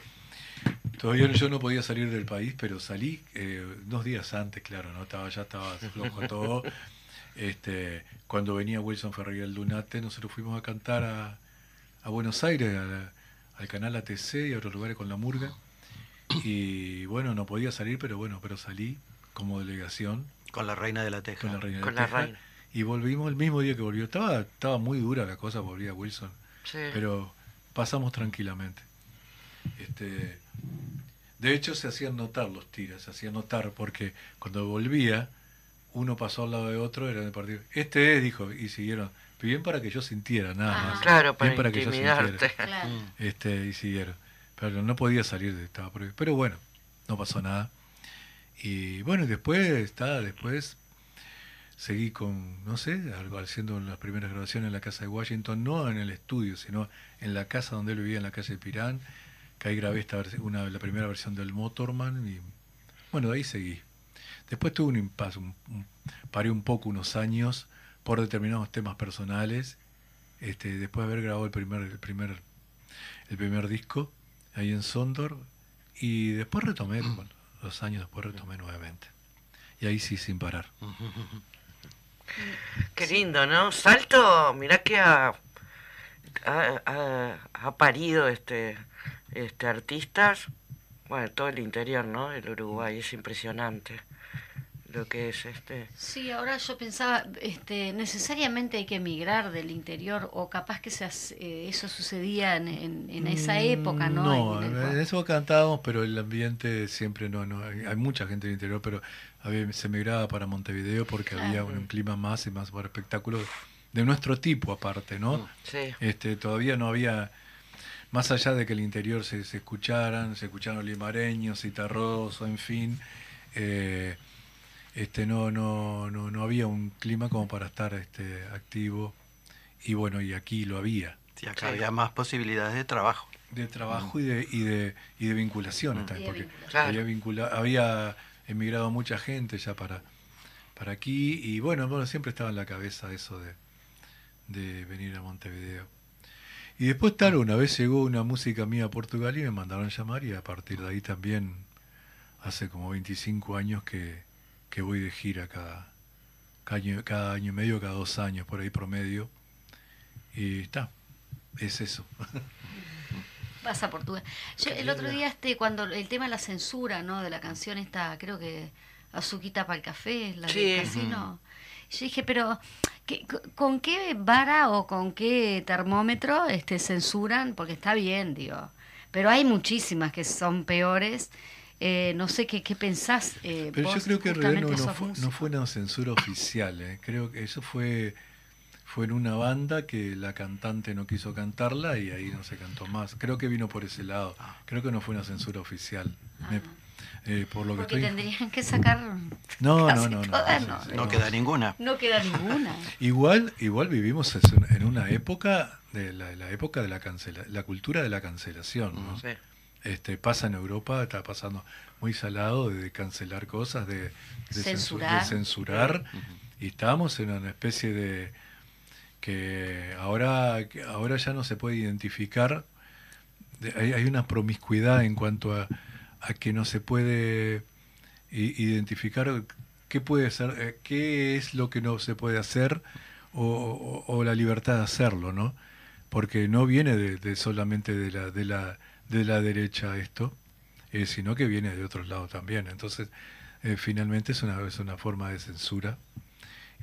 Speaker 6: todavía yo no podía salir del país, pero salí eh, dos días antes, claro, no estaba ya estaba flojo todo. Este, cuando venía Wilson Ferreira el Dunate, nosotros fuimos a cantar a, a Buenos Aires, al canal ATC y a otros lugares con la murga. Y bueno, no podía salir, pero bueno, pero salí como delegación
Speaker 5: con la reina de la Teja.
Speaker 6: Con la reina de la, Teja. Y volvimos el mismo día que volvió. Estaba, estaba muy dura la cosa, volvía Wilson. Pero pasamos tranquilamente. Este, de hecho, se hacían notar los tiras, se hacían notar porque cuando volvía, uno pasó al lado de otro, era de partido. Este es, dijo, y siguieron. Bien para que yo sintiera, nada ah. más.
Speaker 4: Claro,
Speaker 6: para,
Speaker 4: para que yo sintiera.
Speaker 6: Este, y siguieron. Pero no podía salir, de estaba Pero bueno, no pasó nada. Y bueno, después está, después seguí con, no sé, haciendo las primeras grabaciones en la casa de Washington, no en el estudio, sino en la casa donde él vivía, en la calle de Pirán, que ahí grabé esta una, la primera versión del Motorman y bueno, de ahí seguí. Después tuve un impasse, paré un poco unos años por determinados temas personales, este, después de haber grabado el primer, el primer, el primer disco ahí en Sondor, y después retomé, bueno, dos años después retomé nuevamente. Y ahí sí, sin parar.
Speaker 4: Qué lindo, ¿no? Salto, mirá que ha, ha, ha, parido este, este artistas, bueno, todo el interior, ¿no? El Uruguay, es impresionante lo que es este.
Speaker 1: Sí, ahora yo pensaba, este, necesariamente hay que emigrar del interior o capaz que eh, eso sucedía en, en, esa mm, época, ¿no?
Speaker 6: No, en, eso cantábamos, pero el ambiente siempre no, no. Hay mucha gente del interior, pero había, se emigraba para Montevideo porque había un, clima más y más para espectáculos de nuestro tipo aparte, ¿no? Mm,
Speaker 4: sí.
Speaker 6: Este, todavía no había más allá de que el interior se, se escucharan, se escucharon limareños, citarrosos, en fin, eh, este, no, no, no, no había un clima como para estar este, activo. Y bueno, y aquí lo había.
Speaker 5: Sí, acá había más posibilidades de trabajo.
Speaker 6: De trabajo y, de, y, de, y de vinculaciones también, porque había, vincula, había emigrado mucha gente ya para, para aquí. Y bueno, bueno, siempre estaba en la cabeza eso de, de venir a Montevideo. Y después tal, una vez llegó una música mía a Portugal y me mandaron llamar y a partir de ahí también, hace como 25 años que, que voy de gira cada, cada, año, y medio, cada dos años, por ahí promedio. Y está, es eso.
Speaker 1: Vas a Portugal. Yo, el otro día, este, cuando el tema de la censura, ¿no? De la canción esta, creo que Azuquita para el café, la del casino. Yo dije, pero ¿con qué vara o con qué termómetro este, censuran? Porque está bien, digo. Pero hay muchísimas que son peores eh, no sé qué, qué pensás.
Speaker 6: Eh, Pero yo creo que en realidad no, fue, no, fue, una censura oficial. Eh. Creo que eso fue, fue en una banda que la cantante no quiso cantarla y ahí no se cantó más. Creo que vino por ese lado. Ah. Creo que no fue una censura oficial.
Speaker 1: Ah. Eh, por lo Porque que tendrían que sacar.
Speaker 6: No, no, no,
Speaker 5: no, queda ninguna.
Speaker 1: No queda ninguna.
Speaker 6: igual, igual vivimos en una época de la, época de la cancela, la cultura de la cancelación. Este pasa en Europa, está pasando muy salado de cancelar cosas, de,
Speaker 1: censurar,
Speaker 6: censurar. Y estamos en una especie de que ahora, ahora ya no se puede identificar, hay, hay una promiscuidad en cuanto a, a que no se puede identificar qué puede ser, eh, qué es lo que no se puede hacer o, la libertad de hacerlo, ¿no? Porque no viene de, solamente de la, de la, de la derecha esto, eh, sino que viene de otros lados también. Entonces, eh, finalmente es una, es una forma de censura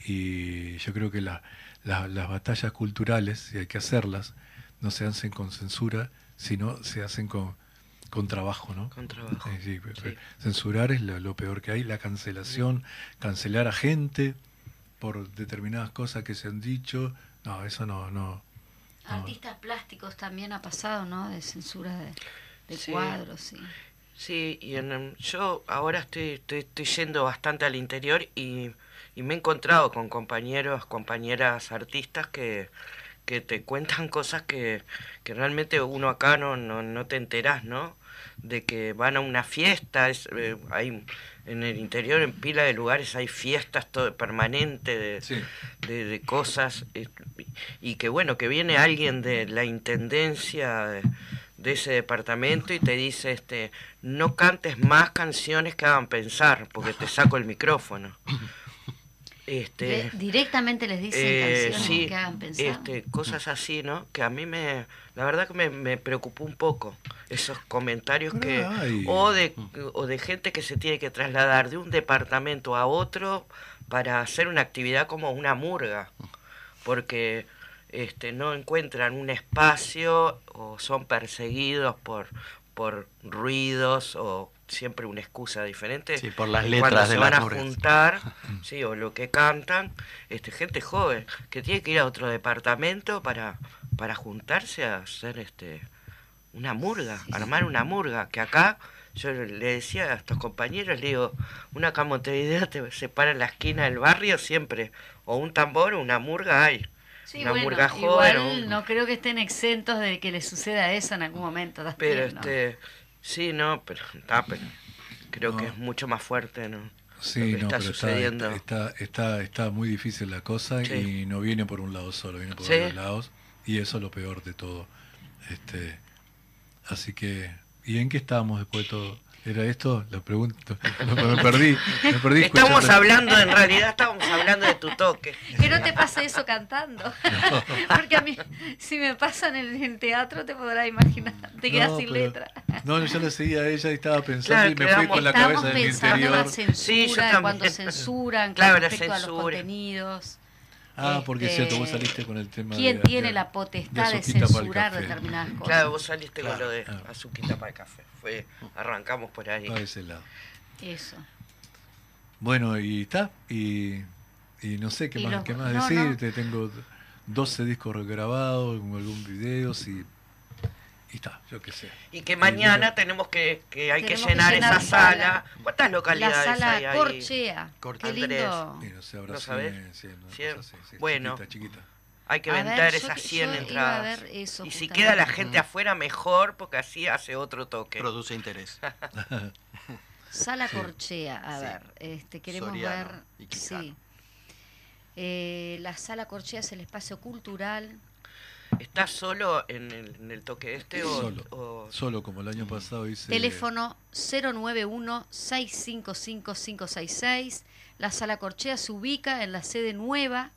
Speaker 6: y yo creo que la, las batallas culturales, si hay que hacerlas, no se hacen con censura, sino se hacen con, con trabajo, ¿no?
Speaker 4: Con trabajo.
Speaker 6: Censurar es lo, peor que hay, la cancelación, cancelar a gente por determinadas cosas que se han dicho, no, eso no, no.
Speaker 1: Artistas plásticos también ha pasado, ¿no? De censura de, cuadros, sí.
Speaker 4: Sí, y en, yo ahora estoy, estoy, yendo bastante al interior y, y me he encontrado con compañeros, compañeras artistas que, que te cuentan cosas que, que realmente uno acá no, no, no, te enterás, ¿no? De que van a una fiesta, es, eh, hay en el interior, en pila de lugares, hay fiestas todo permanentes de, de, cosas, eh, y que bueno, que viene alguien de la intendencia de, de, ese departamento y te dice, este, no cantes más canciones que hagan pensar, porque te saco el micrófono.
Speaker 1: Este, directamente les dicen eh, canciones que hagan pensar.
Speaker 4: Este, cosas así, ¿no? Que a mí me, la verdad que me, me preocupó un poco esos comentarios que o de o de gente que se tiene que trasladar de un departamento a otro para hacer una actividad como una murga, porque este no encuentran un espacio o son perseguidos por por ruidos o siempre una excusa diferente.
Speaker 5: Sí, por las letras cuando
Speaker 4: se
Speaker 5: de
Speaker 4: van a juntar, sí, o lo que cantan, este gente joven que tiene que ir a otro departamento para para juntarse a hacer este una murga, armar una murga, que acá yo le decía a estos compañeros, le digo, una camoteidea te separa en la esquina del barrio siempre, o un tambor o una murga hay. una murga joven.
Speaker 1: Igual no creo que estén exentos de que les suceda eso en algún momento.
Speaker 4: Pero este, Sí, no, pero, está, pero creo que es mucho más fuerte, ¿no?
Speaker 6: Sí, no, está pero sucediendo. Está, está, está, muy difícil la cosa y no viene por un lado solo, viene por dos lados y eso es lo peor de todo. Este, así que, ¿y en qué estábamos después de todo? ¿Era esto? Lo pregunto. Me perdí. Me perdí
Speaker 4: estamos hablando, en realidad estamos hablando de tu toque.
Speaker 1: Que no te pase eso cantando. Porque a mí, si me pasa en el, teatro, te podrás imaginar. Te quedas sin letra.
Speaker 6: No, yo le seguía a ella y estaba pensando y me fui con la cabeza en interior. En la
Speaker 1: censura, sí, cuando censuran, claro, con respecto a los contenidos.
Speaker 6: Ah, porque es cierto, vos este, saliste con el tema
Speaker 1: ¿Quién tiene la potestad de, censurar determinadas cosas?
Speaker 4: Claro, vos saliste con lo de ah. azuquita para el café. Fue, arrancamos por ahí.
Speaker 6: Para ese lado.
Speaker 1: Eso.
Speaker 6: Bueno, y está. Y, y no sé qué más, qué más decir. Te tengo 12 discos grabados, algún video, si y está, yo qué sé.
Speaker 4: Y que mañana tenemos que, que hay que llenar, esa sala. ¿Cuántas localidades
Speaker 1: la sala
Speaker 4: hay ahí?
Speaker 1: Corchea. Qué lindo.
Speaker 6: no sé, ahora ¿Lo sabés?
Speaker 4: bueno, hay que vender esas 100 entradas. y si queda la gente afuera, mejor, porque así hace otro toque.
Speaker 5: Produce interés.
Speaker 1: Sala Corchea, a ver, este, queremos ver. Sí. Eh, la Sala Corchea es el espacio cultural
Speaker 4: ¿Estás solo en el, toque este o
Speaker 6: solo, solo como el año pasado hice...
Speaker 1: Teléfono 091-655-566. La sala Corchea se ubica en la sede nueva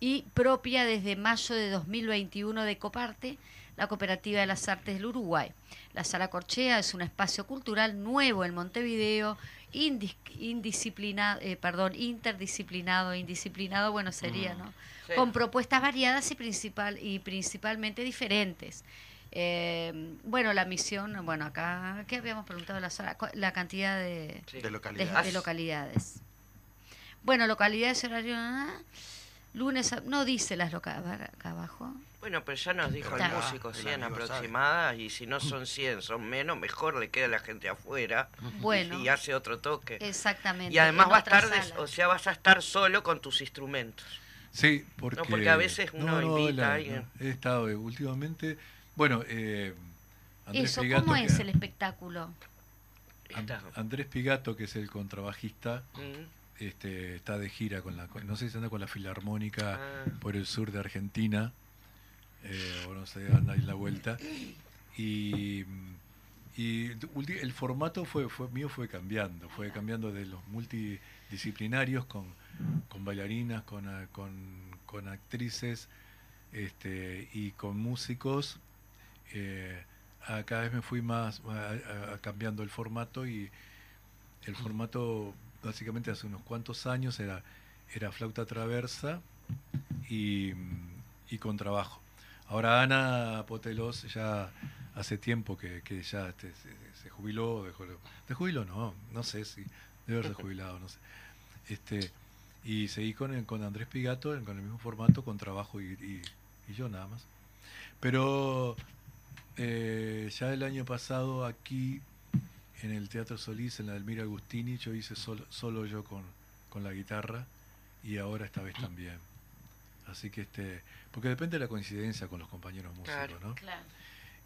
Speaker 1: y propia desde mayo de 2021 de Coparte, la Cooperativa de las Artes del Uruguay. La Sala Corchea es un espacio cultural nuevo en Montevideo, indisciplinado, eh, perdón, interdisciplinado, indisciplinado, bueno sería, mm. ¿no? con propuestas variadas y, principal, y principalmente diferentes. Eh, bueno, la misión, bueno, acá, ¿qué habíamos preguntado? La, la cantidad de,
Speaker 5: de, localidades.
Speaker 1: localidades. Bueno, localidades, horario, Lunes, no dice las localidades acá abajo.
Speaker 4: Bueno, pero ya nos dijo el músico 100 aproximadas y si no son 100, son menos, mejor le queda a la gente afuera bueno, y hace otro toque.
Speaker 1: Exactamente.
Speaker 4: Y además va a estar, o sea, vas a estar solo con tus instrumentos.
Speaker 6: Sí, porque,
Speaker 4: no, porque a veces uno invita a alguien.
Speaker 6: he estado eh, últimamente, bueno, eh,
Speaker 1: Andrés Eso, ¿cómo es el espectáculo?
Speaker 6: Andrés Pigato, que es el contrabajista, mm. este, está de gira con la, no sé si anda con la filarmónica ah. por el sur de Argentina eh, o no sé, anda ahí la vuelta. Y, y el formato fue, fue mío fue cambiando, fue cambiando de los multidisciplinarios con, con bailarinas, con, con, actrices este, y con músicos. Eh, cada vez me fui más cambiando el formato y el formato básicamente hace unos cuantos años era, era flauta traversa y, y con trabajo. Ahora Ana Potelos ya hace tiempo que, ya este, se, jubiló, dejó, de jubiló no, no sé si debe haberse jubilado, no sé. Este, y seguí con, con Andrés Pigato con el mismo formato, con trabajo y, yo nada más. Pero eh, ya el año pasado aquí en el Teatro Solís, en la Elmira Agustini, yo hice solo, solo yo con, con la guitarra y ahora esta vez también. Así que este, porque depende de la coincidencia con los compañeros músicos, ¿no? Claro.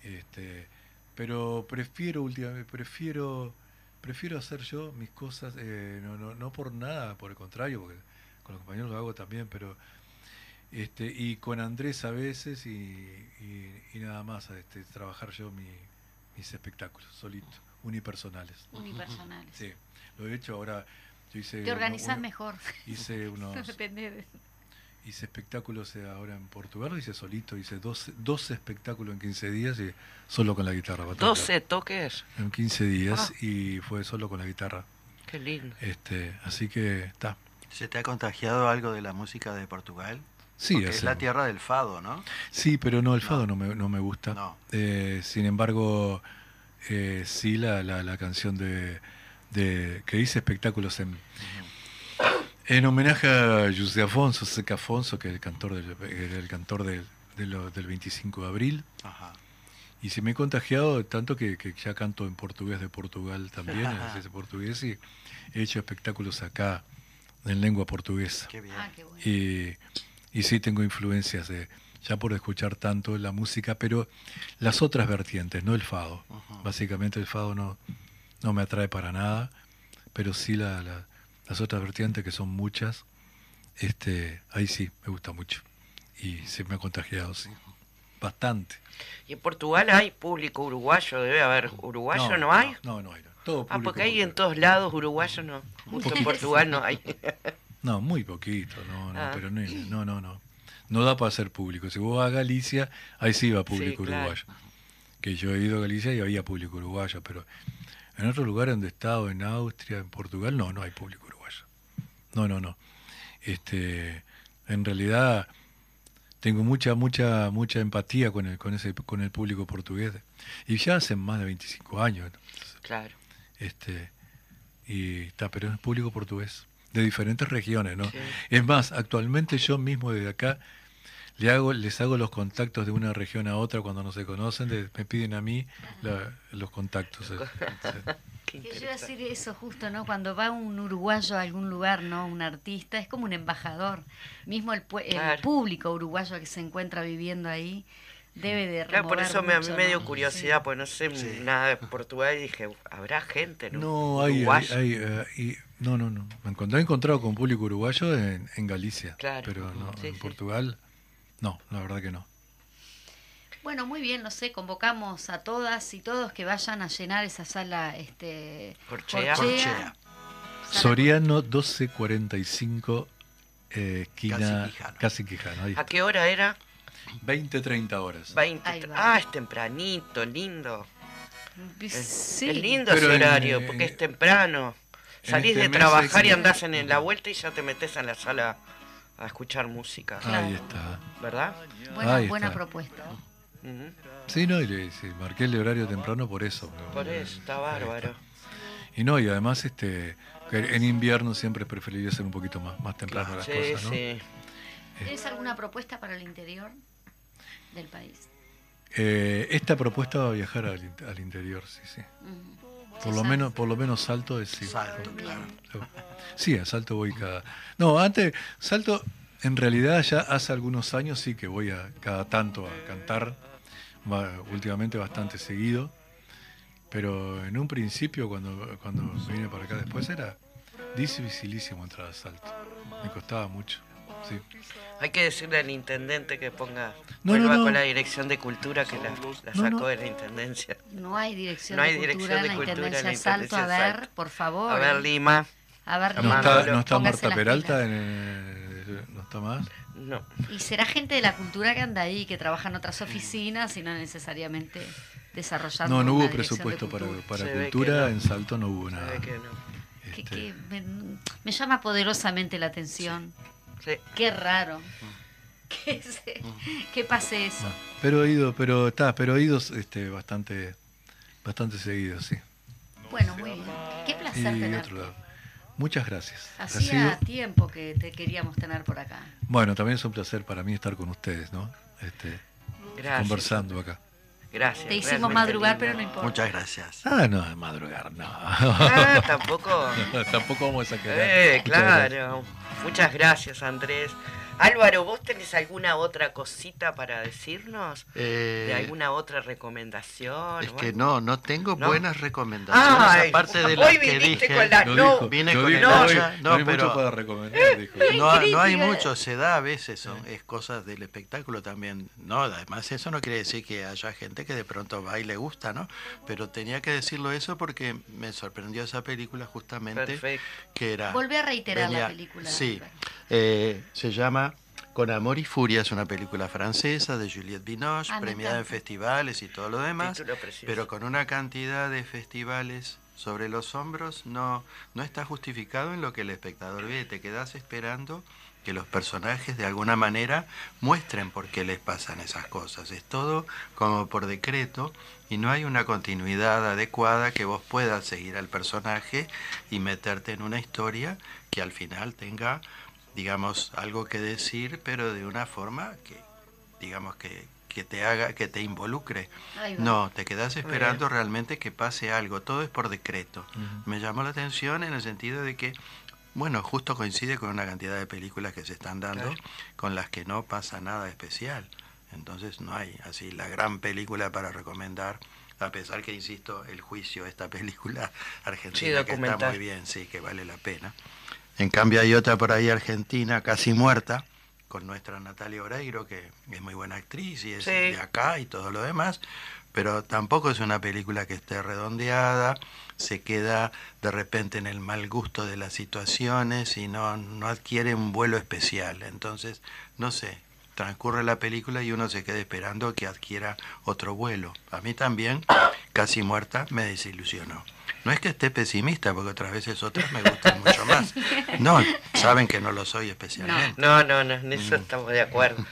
Speaker 6: Este, pero prefiero últimamente, prefiero, prefiero hacer yo mis cosas, eh, no, no, no por nada, por el contrario, porque con los compañeros lo hago también, pero este, y con Andrés a veces y, y, nada más, este, trabajar yo mis espectáculos, solitos, unipersonales.
Speaker 1: Unipersonales.
Speaker 6: Sí, lo he hecho ahora. Yo hice
Speaker 1: Te organizas mejor.
Speaker 6: Hice unos.
Speaker 1: Depende de
Speaker 6: hice espectáculos ahora en Portugal, hice solito, hice 12, 12 espectáculos en 15 días y solo con la guitarra.
Speaker 4: ¿12 toques?
Speaker 6: En 15 días ah. y fue solo con la guitarra.
Speaker 4: Qué lindo.
Speaker 6: Este, así que está.
Speaker 5: ¿Se te ha contagiado algo de la música de Portugal?
Speaker 6: Sí,
Speaker 5: es la tierra del fado, ¿no?
Speaker 6: Sí, pero no, el fado no, me, no me gusta. Eh, sin embargo, eh, sí la, la, canción de, de, que hice espectáculos en, en homenaje a José Afonso, Seca Afonso, que es el cantor del, el cantor del, del, 25 de abril. Y se me he contagiado tanto que, ya canto en portugués de Portugal también, en portugués, y he hecho espectáculos acá en lengua portuguesa.
Speaker 1: Qué bien. Ah,
Speaker 6: y, y sí tengo influencias de, ya por escuchar tanto la música, pero las otras vertientes, no el fado. Básicamente el fado no, no me atrae para nada, pero sí la las otras vertientes, que son muchas, este, ahí sí, me gusta mucho. Y se me ha contagiado, sí. Bastante.
Speaker 4: ¿Y en Portugal hay público uruguayo? ¿Debe haber uruguayo? ¿No, hay?
Speaker 6: No, no hay. Todo
Speaker 4: ah, porque hay en todos lados uruguayos, no. Justo en Portugal no hay.
Speaker 6: no, muy poquito, no, no, ah. pero no, no, no, no. No da para ser público. Si vos vas a Galicia, ahí sí va público uruguayo. Que yo he ido a Galicia y había público uruguayo, pero en otros lugares donde he estado, en Austria, en Portugal, no, no hay público uruguayo. No, no, no. Este, en realidad tengo mucha, mucha, mucha empatía con el, con ese, con el público portugués. Y ya hace más de 25 años.
Speaker 4: Claro.
Speaker 6: Este, y está, pero es público portugués, de diferentes regiones, ¿no? Es más, actualmente yo mismo desde acá le hago, les hago los contactos de una región a otra cuando no se conocen, me piden a mí los contactos.
Speaker 1: yo iba a decir eso justo, ¿no? Cuando va un uruguayo a algún lugar, ¿no? Un artista, es como un embajador. Mismo el, público uruguayo que se encuentra viviendo ahí debe de
Speaker 4: Claro, por eso me, a mí me dio curiosidad, pues no sé nada de Portugal y dije, ¿habrá gente
Speaker 6: no, no hay, hay, eh, no, no, no. Me he encontrado con público uruguayo en, Galicia, claro. pero no, en Portugal, no, la verdad que no.
Speaker 1: Bueno, muy bien, no sé, convocamos a todas y todos que vayan a llenar esa sala este
Speaker 4: Corchea.
Speaker 6: Soriano 1245 eh, esquina casi Quijano.
Speaker 4: ¿A qué hora era?
Speaker 6: 20, 30 horas.
Speaker 4: 20, ah, es tempranito, lindo. Sí. Es, lindo ese horario, eh, porque es temprano. Salís este de trabajar y andás en la vuelta y ya te metes en la sala a escuchar música.
Speaker 6: Ahí está.
Speaker 4: ¿Verdad?
Speaker 1: Buena, buena propuesta.
Speaker 6: Sí, no, y marqué el horario temprano por eso.
Speaker 4: Por eso, está bárbaro.
Speaker 6: Y no, y además este en invierno siempre preferiría ser un poquito más, más temprano las cosas, ¿no? Sí.
Speaker 1: ¿Tienes alguna propuesta para el interior del país?
Speaker 6: Eh, esta propuesta va a viajar al, interior, sí, sí. Por lo menos, por lo menos Salto es sí.
Speaker 5: Salto, claro.
Speaker 6: Sí, a Salto voy cada. No, antes Salto, en realidad ya hace algunos años sí que voy a cada tanto a cantar, últimamente bastante seguido. Pero en un principio, cuando, cuando vine para acá después, era dificilísimo entrar a Salto. Me costaba mucho. Sí.
Speaker 4: Hay que decirle al intendente que ponga no, vuelva con la dirección de cultura que la, sacó de la intendencia.
Speaker 1: No hay dirección, de, cultura en la intendencia Salto. A ver, por favor.
Speaker 4: A ver, Lima.
Speaker 1: A ver,
Speaker 6: ¿No está, ¿no está Marta Peralta? En, ¿No está más?
Speaker 4: No.
Speaker 1: Y será gente de la cultura que anda ahí, que trabaja en otras oficinas y no necesariamente desarrollando.
Speaker 6: No, no hubo presupuesto para, para cultura, en Salto no hubo nada.
Speaker 1: Este... me, llama poderosamente la atención. Qué raro. Mm. Que, que pase eso.
Speaker 6: pero he ido, pero está, pero he ido este, bastante, bastante seguido, sí.
Speaker 1: Bueno, muy bien. Qué placer tenerte.
Speaker 6: Muchas gracias.
Speaker 1: Hacía tiempo que te queríamos tener por acá.
Speaker 6: Bueno, también es un placer para mí estar con ustedes, ¿no? Este, conversando acá.
Speaker 4: Gracias.
Speaker 1: Te hicimos madrugar, pero no importa.
Speaker 5: Muchas gracias.
Speaker 6: Ah, no, madrugar, no.
Speaker 4: Ah, tampoco.
Speaker 6: tampoco vamos a quedar.
Speaker 4: Eh, claro. Muchas gracias, Andrés. Álvaro, ¿vos tenés alguna otra cosita para decirnos? ¿De eh, alguna otra recomendación?
Speaker 5: Es que no, no tengo buenas recomendaciones, aparte de las que dije.
Speaker 4: Con la, no,
Speaker 5: vine con el
Speaker 6: no, no, hay pero, mucho para recomendar, dijo.
Speaker 5: No, no, hay mucho, se da a veces, son, es cosas del espectáculo también. No, además eso no quiere decir que haya gente que de pronto va y le gusta, ¿no? Pero tenía que decirlo eso porque me sorprendió esa película justamente.
Speaker 4: Perfecto.
Speaker 5: Que era...
Speaker 1: Volví a reiterar la película.
Speaker 5: Sí, eh, se llama con Amor y Furia es una película francesa de Juliette Binoche, ah, premiada en festivales y todo lo demás, pero con una cantidad de festivales sobre los hombros no, no está justificado en lo que el espectador ve. Te quedas esperando que los personajes de alguna manera muestren por qué les pasan esas cosas. Es todo como por decreto y no hay una continuidad adecuada que vos puedas seguir al personaje y meterte en una historia que al final tenga digamos, algo que decir, pero de una forma que, digamos, que, que te haga, que te involucre. No, te quedas esperando realmente que pase algo. Todo es por decreto. Me llamó la atención en el sentido de que, bueno, justo coincide con una cantidad de películas que se están dando con las que no pasa nada especial. Entonces no hay así la gran película para recomendar, a pesar que, insisto, El Juicio, esta película argentina que está muy bien, sí, que vale la pena. En cambio hay otra por ahí argentina, casi muerta, con nuestra Natalia Oreiro, que es muy buena actriz y es de acá y todo lo demás, pero tampoco es una película que esté redondeada, se queda de repente en el mal gusto de las situaciones y no, no adquiere un vuelo especial. Entonces, no sé, transcurre la película y uno se queda esperando que adquiera otro vuelo. A mí también, casi muerta, me desilusionó. No es que esté pesimista, porque otras veces otras me gustan mucho más. No, saben que no lo soy especialmente.
Speaker 4: No, no, no, en eso mm. estamos de acuerdo.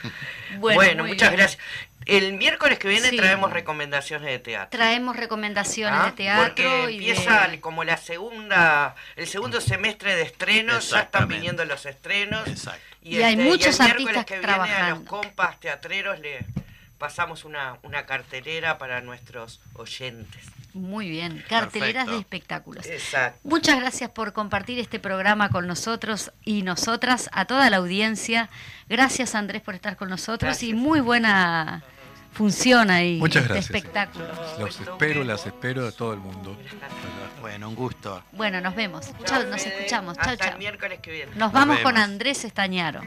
Speaker 4: Bueno, muchas gracias. El miércoles que viene traemos recomendaciones de teatro.
Speaker 1: Traemos recomendaciones de ah, teatro.
Speaker 4: Porque empieza como la segunda, el segundo semestre de estrenos, ya están viniendo los estrenos.
Speaker 1: Exacto. Y, hay este, muchos artistas que trabajando. a
Speaker 4: los compas teatreros le pasamos una, una cartelera para nuestros oyentes.
Speaker 1: Muy bien, carteleras de espectáculos.
Speaker 4: Exacto.
Speaker 1: Muchas gracias por compartir este programa con nosotros y nosotras, a toda la audiencia. Gracias Andrés por estar con nosotros y muy buena función ahí.
Speaker 6: Muchas gracias.
Speaker 1: espectáculo.
Speaker 6: Los espero, las espero a todo el mundo.
Speaker 5: Bueno, un gusto.
Speaker 1: Bueno, nos vemos. Chao, nos escuchamos. Chao, chao.
Speaker 4: miércoles que viene.
Speaker 1: Nos, vamos con Andrés Estañaro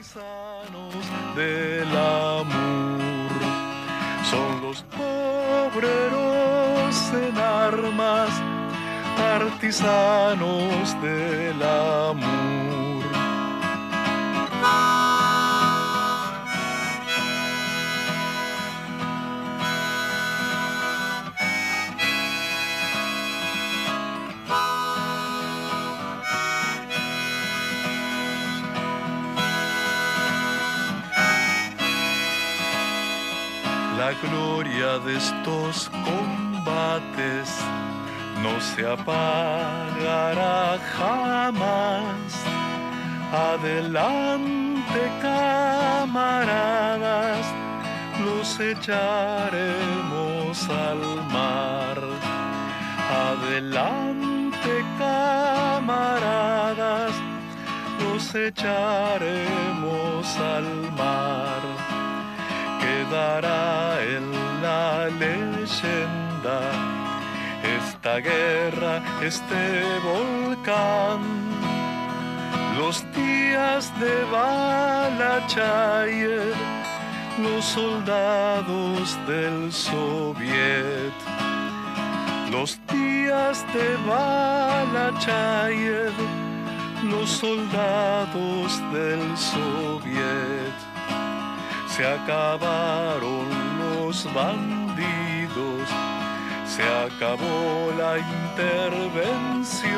Speaker 3: son los obreros en armas, artesanos del amor. la gloria de estos combates no se apagará jamás. Adelante camaradas, los echaremos al mar. Adelante, camaradas, los echaremos al mar. Quedará en la leyenda esta guerra, este volcán los días de Balachayer, los soldados del Soviet. Los días de Balachayer, los soldados del Soviet. Se acabaron los bandidos, se acabó la intervención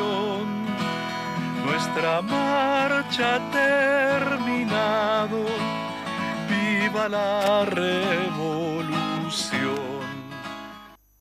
Speaker 3: nuestra marcha ha terminado, viva la revolución.